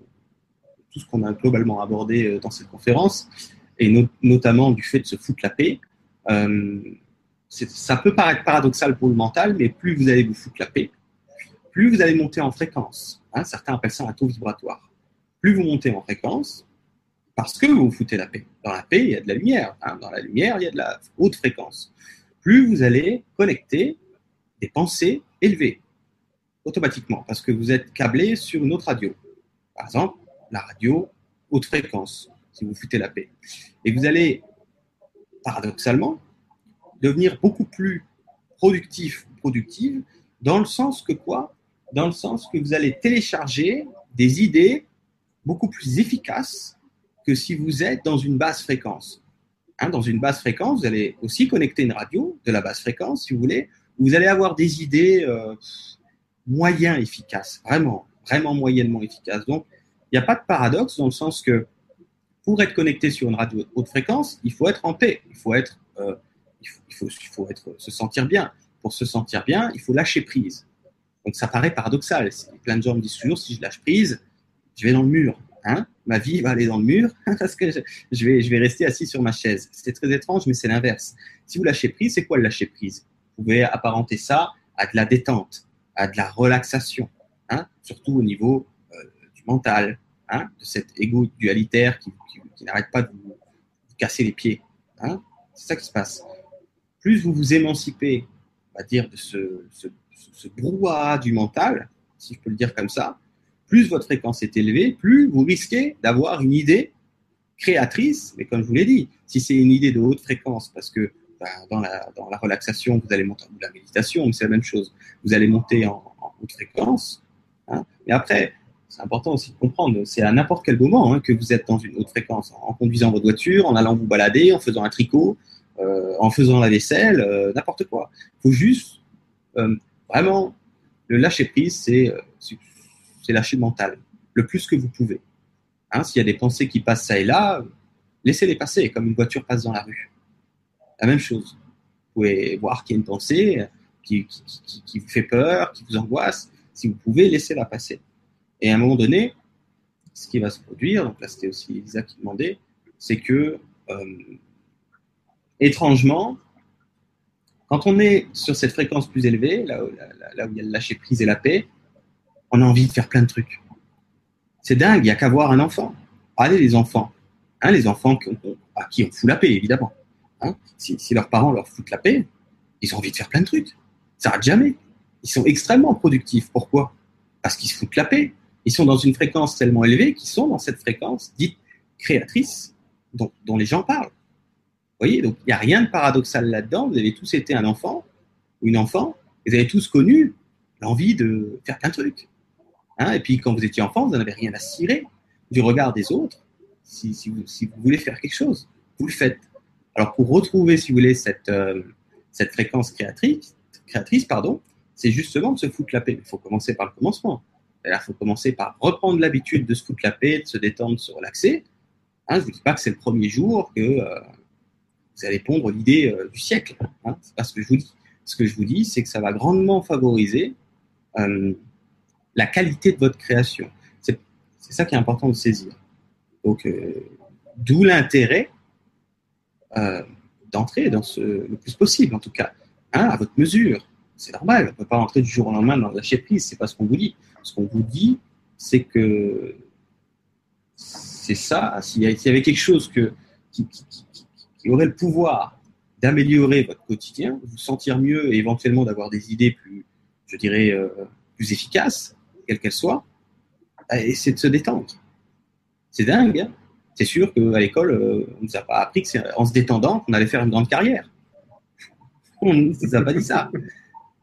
tout ce qu'on a globalement abordé euh, dans cette conférence, et notamment du fait de se foutre la paix. Euh, ça peut paraître paradoxal pour le mental, mais plus vous allez vous foutre la paix, plus vous allez monter en fréquence. Hein, certains appellent ça un taux vibratoire. Plus vous montez en fréquence, parce que vous vous foutez la paix. Dans la paix, il y a de la lumière. Hein. Dans la lumière, il y a de la haute fréquence. Plus vous allez connecter des pensées élevées, automatiquement, parce que vous êtes câblé sur une autre radio. Par exemple, la radio haute fréquence, si vous foutez la paix. Et vous allez, paradoxalement, devenir beaucoup plus productif productive dans le sens que quoi? Dans le sens que vous allez télécharger des idées beaucoup plus efficaces que si vous êtes dans une basse fréquence. Hein, dans une basse fréquence, vous allez aussi connecter une radio de la basse fréquence, si vous voulez, vous allez avoir des idées euh, efficaces, vraiment, vraiment moyennement efficaces. Donc, il n'y a pas de paradoxe dans le sens que pour être connecté sur une radio haute fréquence, il faut être en paix, il faut être, euh, il faut, être, se sentir bien. Pour se sentir bien, il faut lâcher prise. Donc ça paraît paradoxal. Plein de gens me disent toujours si je lâche prise, je vais dans le mur. Hein ma vie va aller dans le mur parce que je, vais, je vais rester assis sur ma chaise. C'est très étrange, mais c'est l'inverse. Si vous lâchez prise, c'est quoi le lâcher prise? Vous pouvez apparenter ça à de la détente, à de la relaxation, hein surtout au niveau mental, hein, de cet ego dualitaire qui, n'arrête pas de vous, casser les pieds. Hein. C'est ça qui se passe. Plus vous vous émancipez, on va dire, de ce, brouhaha du mental, si je peux le dire comme ça, plus votre fréquence est élevée, plus vous risquez d'avoir une idée créatrice, mais comme je vous l'ai dit, si c'est une idée de haute fréquence, parce que dans, la, dans la relaxation, vous allez monter, ou la méditation, c'est la même chose. Vous allez monter en, haute fréquence. Hein. Mais après, c'est important aussi de comprendre, c'est à n'importe quel moment hein, que vous êtes dans une haute fréquence, en conduisant votre voiture, en allant vous balader, en faisant un tricot, euh, en faisant la vaisselle, euh, n'importe quoi. Il faut juste euh, vraiment le lâcher prise, c'est lâcher le mental, le plus que vous pouvez. Hein, S'il y a des pensées qui passent ça et là, laissez-les passer, comme une voiture passe dans la rue. La même chose. Vous pouvez voir qu'il y a une pensée qui, vous fait peur, qui vous angoisse. Si vous pouvez, laissez-la passer. Et à un moment donné, ce qui va se produire, donc là c'était aussi Elisa qui demandait, c'est que, euh, étrangement, quand on est sur cette fréquence plus élevée, là, où il y a le lâcher prise et la paix, on a envie de faire plein de trucs. C'est dingue, il n'y a qu'à voir un enfant. Allez les enfants, hein, les enfants à qui on fout la paix, évidemment. Hein. Si, si, leurs parents leur foutent la paix, ils ont envie de faire plein de trucs. Ça n'arrête jamais. Ils sont extrêmement productifs. Pourquoi? Parce qu'ils se foutent la paix. Ils sont dans une fréquence tellement élevée qu'ils sont dans cette fréquence dite créatrice dont, les gens parlent. Vous voyez, donc il n'y a rien de paradoxal là-dedans. Vous avez tous été un enfant ou une enfant, vous avez tous connu l'envie de faire plein de trucs. Hein et puis quand vous étiez enfant, vous n'avez rien à cirer du regard des autres. Si, vous, voulez faire quelque chose, vous le faites. Alors pour retrouver, si vous voulez, cette, euh, cette fréquence créatrice, créatrice c'est justement de se foutre la paix. Il faut commencer par le commencement. Il faut commencer par reprendre l'habitude de se foutre la paix, de se détendre, de se relaxer. Hein, je ne vous dis pas que c'est le premier jour que euh, vous allez pondre l'idée euh, du siècle. Hein, pas ce que je vous dis. Ce que je vous dis, c'est que ça va grandement favoriser euh, la qualité de votre création. C'est ça qui est important de saisir. Donc, d'où l'intérêt d'entrer dans ce le plus possible, en tout cas, hein, à votre mesure. C'est normal. On ne peut pas entrer du jour au lendemain dans la lâcher prise. C'est pas ce qu'on vous dit. Ce qu'on vous dit, c'est que c'est ça. S'il y, avait quelque chose qui, aurait le pouvoir d'améliorer votre quotidien, vous sentir mieux et éventuellement d'avoir des idées plus, je dirais, euh, plus efficaces, quelles qu'elles soient, eh, c'est de se détendre. C'est dingue. Hein. c'est sûr qu'à l'école, euh, on ne nous a pas appris que c'est en se détendant qu'on allait faire une grande carrière. On ne nous a pas dit ça.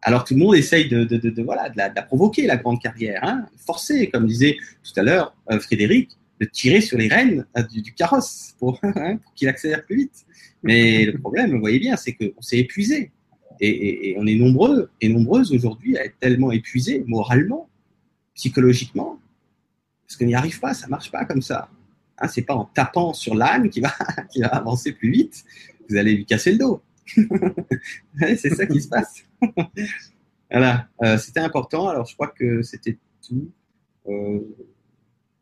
Alors tout le monde essaye de, de, de, de, la, provoquer, la grande carrière, hein, forcer, comme disait tout à l'heure euh, Frédéric, de tirer sur les rênes euh, du, carrosse pour, hein, pour qu'il accélère plus vite. Mais le problème, vous voyez bien, c'est qu'on s'est épuisé. Et, et, on est nombreux et nombreuses aujourd'hui à être tellement épuisés moralement, psychologiquement, parce qu'on n'y arrive pas, ça marche pas comme ça. Hein, c'est pas en tapant sur l'âne qui va, qui va avancer plus vite, vous allez lui casser le dos. c'est ça qui se passe. voilà, euh, c'était important. Alors, je crois que c'était tout. Euh,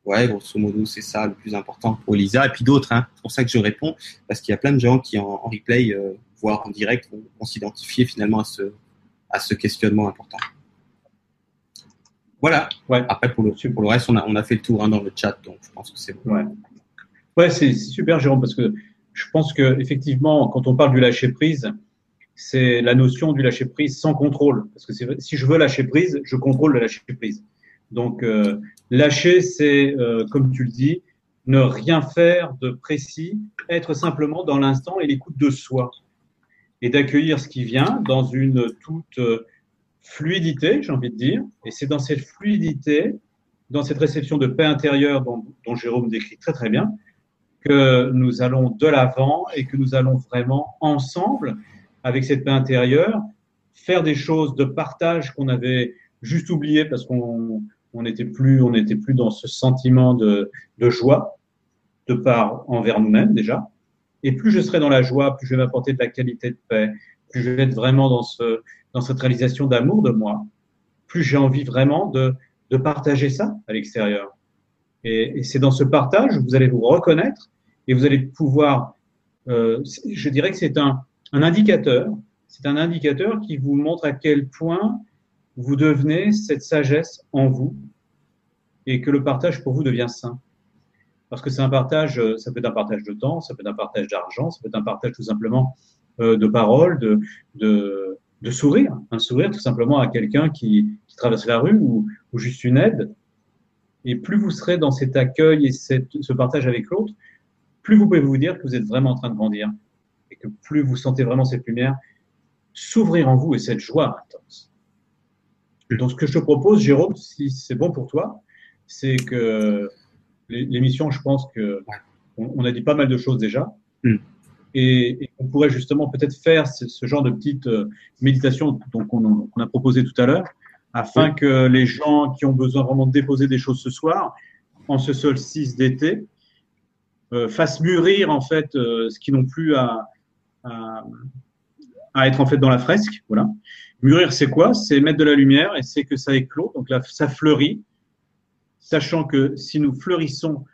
ouais, grosso modo, c'est ça le plus important pour Elisa. Et puis d'autres, hein. c'est pour ça que je réponds, parce qu'il y a plein de gens qui, en, replay, euh, voire en direct, vont, s'identifier finalement à ce, à ce questionnement important. Voilà. Ouais. Après, pour le, pour le reste, on a, on a fait le tour hein, dans le chat, donc je pense que c'est bon. Ouais, ouais c'est super, Jérôme, parce que je pense que effectivement, quand on parle du lâcher prise, c'est la notion du lâcher prise sans contrôle. Parce que si je veux lâcher prise, je contrôle le lâcher prise. Donc, euh, lâcher, c'est, euh, comme tu le dis, ne rien faire de précis, être simplement dans l'instant et l'écoute de soi. Et d'accueillir ce qui vient dans une toute euh, fluidité, j'ai envie de dire. Et c'est dans cette fluidité, dans cette réception de paix intérieure dont, dont Jérôme décrit très très bien, que nous allons de l'avant et que nous allons vraiment ensemble, avec cette paix intérieure, faire des choses de partage qu'on avait juste oublié parce qu'on n'était plus, on n'était plus dans ce sentiment de, de joie, de part envers nous-mêmes déjà. Et plus je serai dans la joie, plus je vais m'apporter de la qualité de paix, plus je vais être vraiment dans, ce, dans cette réalisation d'amour de moi, plus j'ai envie vraiment de, de partager ça à l'extérieur. Et c'est dans ce partage, vous allez vous reconnaître et vous allez pouvoir, euh, je dirais que c'est un, indicateur, c'est un indicateur qui vous montre à quel point vous devenez cette sagesse en vous et que le partage pour vous devient sain. Parce que c'est un partage, ça peut être un partage de temps, ça peut être un partage d'argent, ça peut être un partage tout simplement euh, de paroles, de, sourire, un sourire tout simplement à quelqu'un qui, qui traverse la rue ou, juste une aide. Et plus vous serez dans cet accueil et ce partage avec l'autre, plus vous pouvez vous dire que vous êtes vraiment en train de grandir et que plus vous sentez vraiment cette lumière s'ouvrir en vous et cette joie intense. Donc, ce que je te propose, Jérôme, si c'est bon pour toi, c'est que l'émission, je pense que on, a dit pas mal de choses déjà. Mm. Et, on pourrait justement peut-être faire ce, genre de petite euh, méditation qu'on a proposé tout à l'heure, afin que les gens qui ont besoin vraiment de déposer des choses ce soir, en ce solstice d'été, euh, fassent mûrir en fait euh, ce qui n'ont plus à, être en dans la fresque. Voilà. Mûrir, c'est quoi? C'est mettre de la lumière et c'est que ça éclot, donc ça fleurit, sachant que si nous fleurissons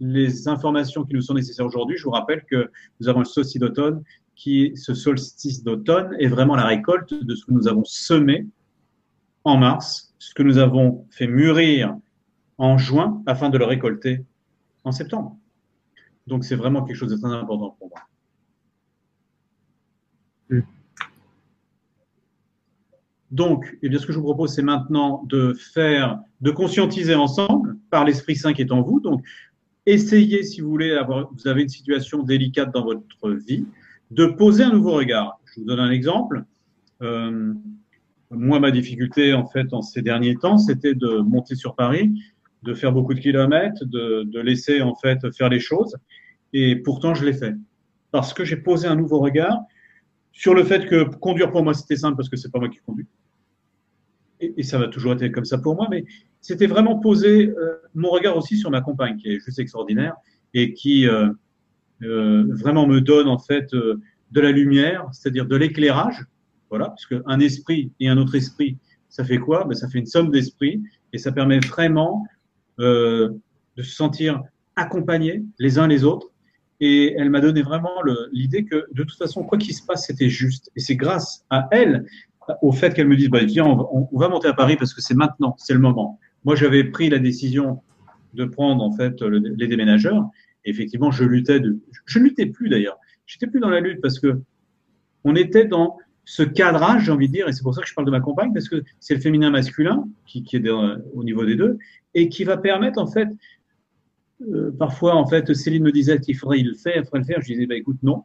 les informations qui nous sont nécessaires aujourd'hui, je vous rappelle que nous avons le solstice d'automne, qui, ce solstice d'automne est vraiment la récolte de ce que nous avons semé en mars, ce que nous avons fait mûrir en juin afin de le récolter en septembre. Donc c'est vraiment quelque chose de très important pour moi. Mm. Donc, eh bien, ce que je vous propose, c'est maintenant de faire, de conscientiser ensemble par l'Esprit Saint qui est en vous. Donc, essayez, si vous voulez, avoir, vous avez une situation délicate dans votre vie, de poser un nouveau regard. Je vous donne un exemple. Euh, moi, ma difficulté, en fait, en ces derniers temps, c'était de monter sur Paris, de faire beaucoup de kilomètres, de, de laisser, en fait, faire les choses. Et pourtant, je l'ai fait. Parce que j'ai posé un nouveau regard sur le fait que conduire pour moi, c'était simple parce que c'est pas moi qui conduis. Et, ça va toujours être comme ça pour moi, mais c'était vraiment poser euh, mon regard aussi sur ma compagne, qui est juste extraordinaire et qui euh, euh, vraiment me donne en fait de la lumière, c'est-à-dire de l'éclairage. Voilà, parce qu'un esprit et un autre esprit, ça fait quoi? Ben, Ça fait une somme d'esprits et ça permet vraiment de se sentir accompagnés les uns les autres. Et elle m'a donné vraiment l'idée que de toute façon, quoi qu'il se passe, c'était juste. Et c'est grâce à elle, au fait qu'elle me dise, bah, viens, on, va monter à Paris parce que c'est maintenant, c'est le moment. Moi, j'avais pris la décision de prendre en fait les déménageurs. Et effectivement, je luttais. De, je ne luttais plus d'ailleurs. J'étais plus dans la lutte parce que on était dans ce cadrage, j'ai envie de dire, et c'est pour ça que je parle de ma compagne, parce que c'est le féminin masculin qui est au niveau des deux, et qui va permettre en fait, euh, parfois en fait, Céline me disait qu'il faudrait le faire, il faudrait le faire. Je disais, bah écoute, non,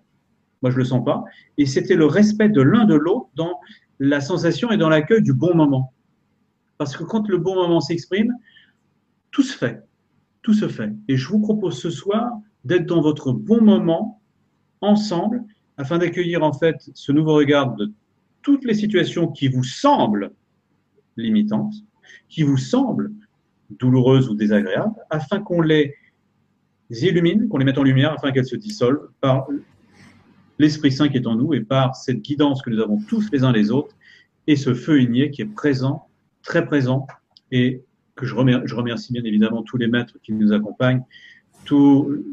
moi je le sens pas. Et c'était le respect de l'un de l'autre dans la sensation et dans l'accueil du bon moment. Parce que quand le bon moment s'exprime, tout se fait. Tout se fait. Et je vous propose ce soir d'être dans votre bon moment ensemble afin d'accueillir en fait ce nouveau regard de toutes les situations qui vous semblent limitantes, qui vous semblent douloureuses ou désagréables, afin qu'on les illumine, qu'on les mette en lumière, afin qu'elles se dissolvent par l'Esprit Saint qui est en nous et par cette guidance que nous avons tous les uns les autres et ce feu igné qui est présent, très présent et que je remercie, je remercie bien évidemment tous les maîtres qui nous accompagnent, tous,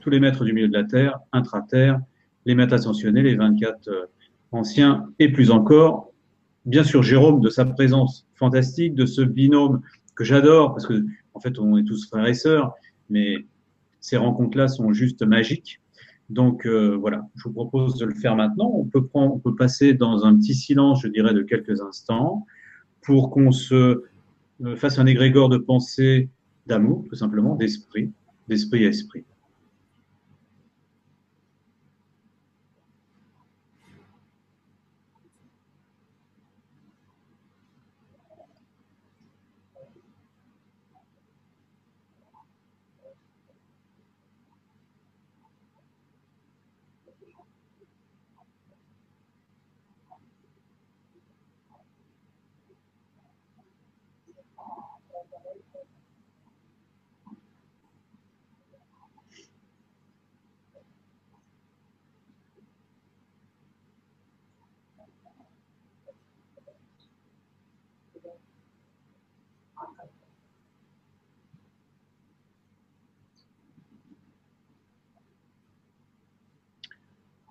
tous les maîtres du milieu de la Terre, intra-terre, les maîtres ascensionnés, les 24 euh, anciens et plus encore. Bien sûr, Jérôme, de sa présence fantastique, de ce binôme que j'adore, parce que en fait, on est tous frères et sœurs, mais ces rencontres-là sont juste magiques. Donc euh, voilà, je vous propose de le faire maintenant. On peut, prendre, on peut passer dans un petit silence, je dirais, de quelques instants, pour qu'on se euh, fasse un égrégore de pensée, d'amour, tout simplement, d'esprit, d'esprit à esprit.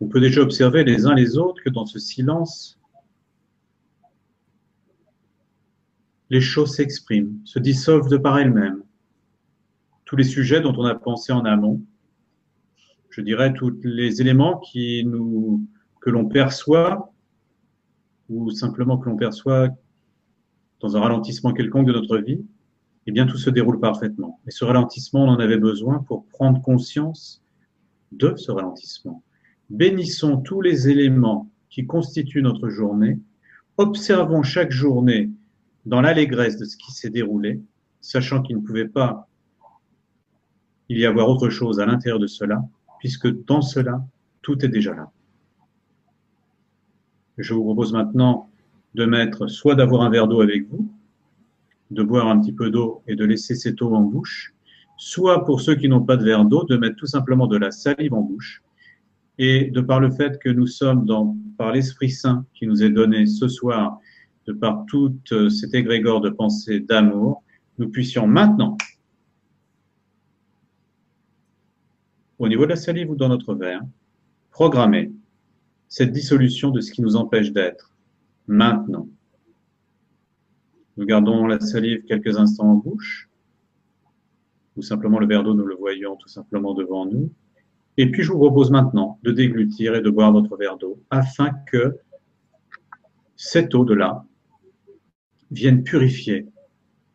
On peut déjà observer les uns les autres que dans ce silence, les choses s'expriment, se dissolvent de par elles-mêmes. Tous les sujets dont on a pensé en amont, je dirais tous les éléments que l'on perçoit ou simplement que l'on perçoit dans un ralentissement quelconque de notre vie, eh bien tout se déroule parfaitement. Et ce ralentissement, on en avait besoin pour prendre conscience de ce ralentissement bénissons tous les éléments qui constituent notre journée, observons chaque journée dans l'allégresse de ce qui s'est déroulé, sachant qu'il ne pouvait pas il y avoir autre chose à l'intérieur de cela, puisque dans cela, tout est déjà là. Je vous propose maintenant de mettre, soit d'avoir un verre d'eau avec vous, de boire un petit peu d'eau et de laisser cette eau en bouche, soit pour ceux qui n'ont pas de verre d'eau, de mettre tout simplement de la salive en bouche. Et de par le fait que nous sommes dans, par l'Esprit Saint qui nous est donné ce soir, de par toute euh, cet égrégore de pensée d'amour, nous puissions maintenant, au niveau de la salive ou dans notre verre, programmer cette dissolution de ce qui nous empêche d'être maintenant. Nous gardons la salive quelques instants en bouche, ou simplement le verre d'eau, nous le voyons tout simplement devant nous. Et puis je vous propose maintenant de déglutir et de boire votre verre d'eau afin que cette eau de là vienne purifier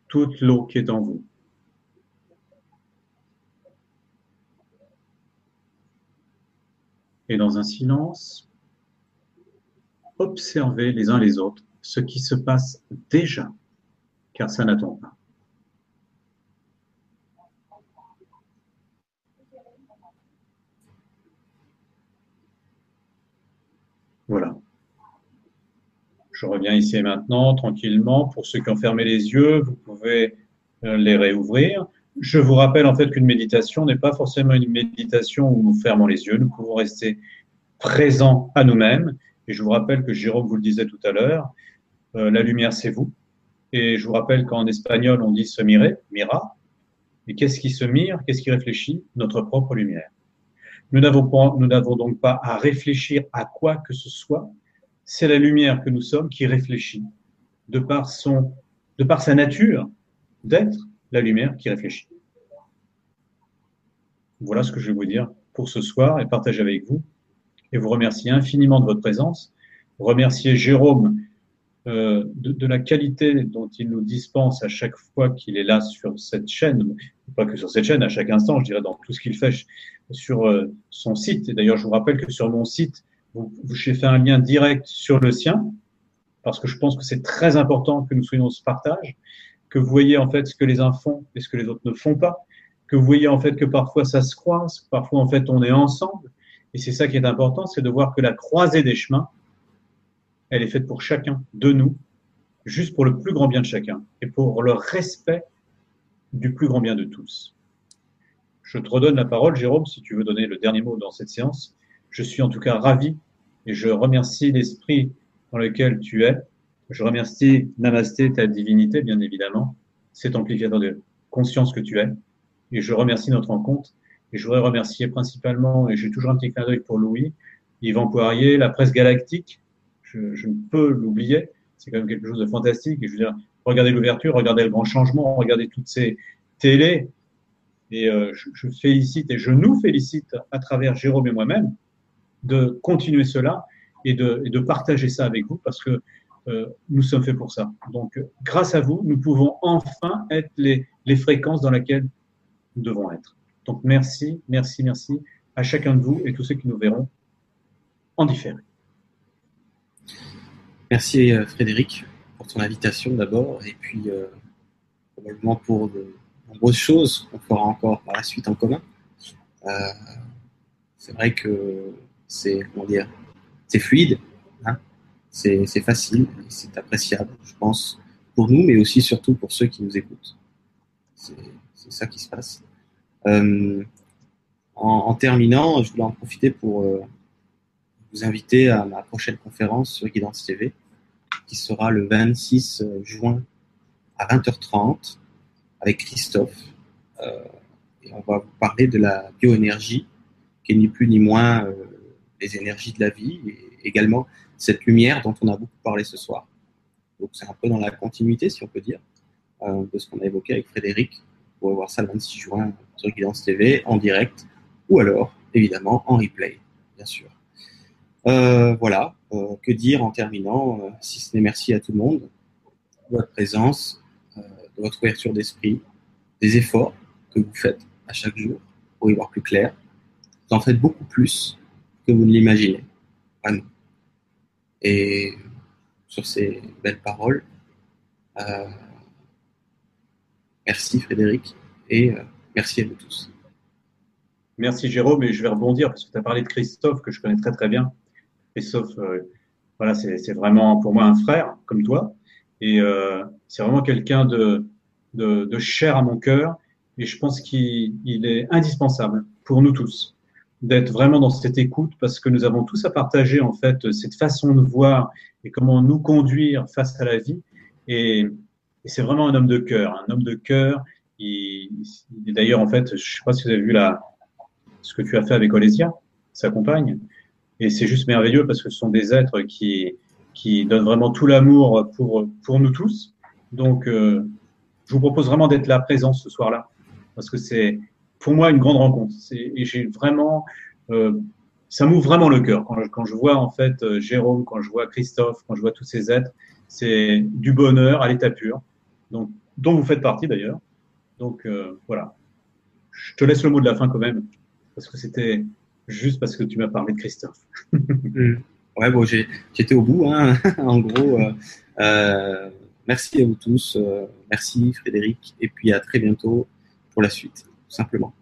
toute l'eau qui est en vous. Et dans un silence, observez les uns les autres ce qui se passe déjà, car ça n'attend pas. Voilà. Je reviens ici et maintenant, tranquillement. Pour ceux qui ont fermé les yeux, vous pouvez euh, les réouvrir. Je vous rappelle en fait qu'une méditation n'est pas forcément une méditation où nous fermons les yeux. Nous pouvons rester présents à nous-mêmes. Et je vous rappelle que Jérôme vous le disait tout à l'heure, euh, la lumière c'est vous. Et je vous rappelle qu'en espagnol on dit se mirer, mira. Et qu'est-ce qui se mire? Qu'est-ce qui réfléchit? Notre propre lumière. Nous n'avons donc pas à réfléchir à quoi que ce soit. C'est la lumière que nous sommes qui réfléchit de par son, de par sa nature d'être la lumière qui réfléchit. Voilà ce que je vais vous dire pour ce soir et partager avec vous. Et vous remercier infiniment de votre présence. Remercier Jérôme euh, de, la qualité dont il nous dispense à chaque fois qu'il est là sur cette chaîne, pas que sur cette chaîne, à chaque instant, je dirais dans tout ce qu'il fait sur euh, son site. Et d'ailleurs, je vous rappelle que sur mon site, j'ai fait un lien direct sur le sien, parce que je pense que c'est très important que nous soyons ce partage, que vous voyez en fait ce que les uns font et ce que les autres ne font pas, que vous voyez en fait que parfois ça se croise, parfois en fait on est ensemble. Et c'est ça qui est important, c'est de voir que la croisée des chemins, elle est faite pour chacun de nous, juste pour le plus grand bien de chacun et pour le respect du plus grand bien de tous. Je te redonne la parole, Jérôme, si tu veux donner le dernier mot dans cette séance. Je suis en tout cas ravi et je remercie l'esprit dans lequel tu es. Je remercie Namasté, ta divinité, bien évidemment, cet amplificateur de conscience que tu es. Et je remercie notre rencontre. Et je voudrais remercier principalement, et j'ai toujours un petit clin d'œil pour Louis, Yvan Poirier, la presse galactique, je, ne peux l'oublier. C'est quand même quelque chose de fantastique. Et je veux dire, regardez l'ouverture, regardez le grand changement, regardez toutes ces télés. Et euh, je, félicite et je nous félicite à travers Jérôme et moi-même de continuer cela et de, de, partager ça avec vous parce que euh, nous sommes faits pour ça. Donc, grâce à vous, nous pouvons enfin être les, les fréquences dans lesquelles nous devons être. Donc, merci, merci, merci à chacun de vous et tous ceux qui nous verront en différé. Merci euh, Frédéric pour ton invitation d'abord et puis euh, probablement pour de nombreuses choses qu'on fera encore par la suite en commun. C'est vrai que c'est comment dire, c'est fluide, hein c'est facile, c'est appréciable, je pense, pour nous, mais aussi surtout pour ceux qui nous écoutent. C'est ça qui se passe. en, en, terminant, je voulais en profiter pour vous inviter à ma prochaine conférence sur Guidance TV, qui sera le 26 juin à 20h30 avec Christophe. Euh, et on va vous parler de la bioénergie, qui est ni plus ni moins euh, les énergies de la vie, et également cette lumière dont on a beaucoup parlé ce soir. Donc c'est un peu dans la continuité, si on peut dire, euh, de ce qu'on a évoqué avec Frédéric. Vous pouvez voir ça le 26 juin sur Guidance TV en direct, ou alors, évidemment, en replay, bien sûr. Euh, voilà, euh, que dire en terminant, si ce n'est merci à tout le monde, de votre présence, de votre ouverture d'esprit, des efforts que vous faites à chaque jour pour y voir plus clair. Vous en faites beaucoup plus vous ne l'imaginez. Vraiment. Et sur ces belles paroles, euh, merci Frédéric et euh, merci à vous tous. Merci Jérôme, et je vais rebondir parce que tu as parlé de Christophe que je connais très très bien. Christophe, voilà, c'est vraiment pour moi un frère comme toi. Et euh, c'est vraiment quelqu'un de, de, de, cher à mon cœur. Et je pense qu'il est indispensable pour nous tous d'être vraiment dans cette écoute parce que nous avons tous à partager en fait cette façon de voir et comment nous conduire face à la vie. Et, et c'est vraiment un homme de cœur, un homme de cœur. Il d'ailleurs en fait, je sais pas si vous avez vu la, ce que tu as fait avec Olésia, sa compagne. Et c'est juste merveilleux parce que ce sont des êtres qui, qui donne vraiment tout l'amour pour, pour nous tous. Donc, euh, je vous propose vraiment d'être là présent ce soir-là, parce que c'est pour moi une grande rencontre. Et j'ai vraiment, euh, ça m'ouvre vraiment le cœur quand je, quand je vois en fait euh, Jérôme, quand je vois Christophe, quand je vois tous ces êtres. C'est du bonheur à l'état pur, donc dont vous faites partie d'ailleurs. Donc euh, voilà, je te laisse le mot de la fin quand même, parce que c'était juste parce que tu m'as parlé de Christophe. Mm. Ouais, bon, j'étais au bout, hein, en gros. Euh, euh, merci à vous tous. Euh, merci Frédéric. Et puis à très bientôt pour la suite, simplement.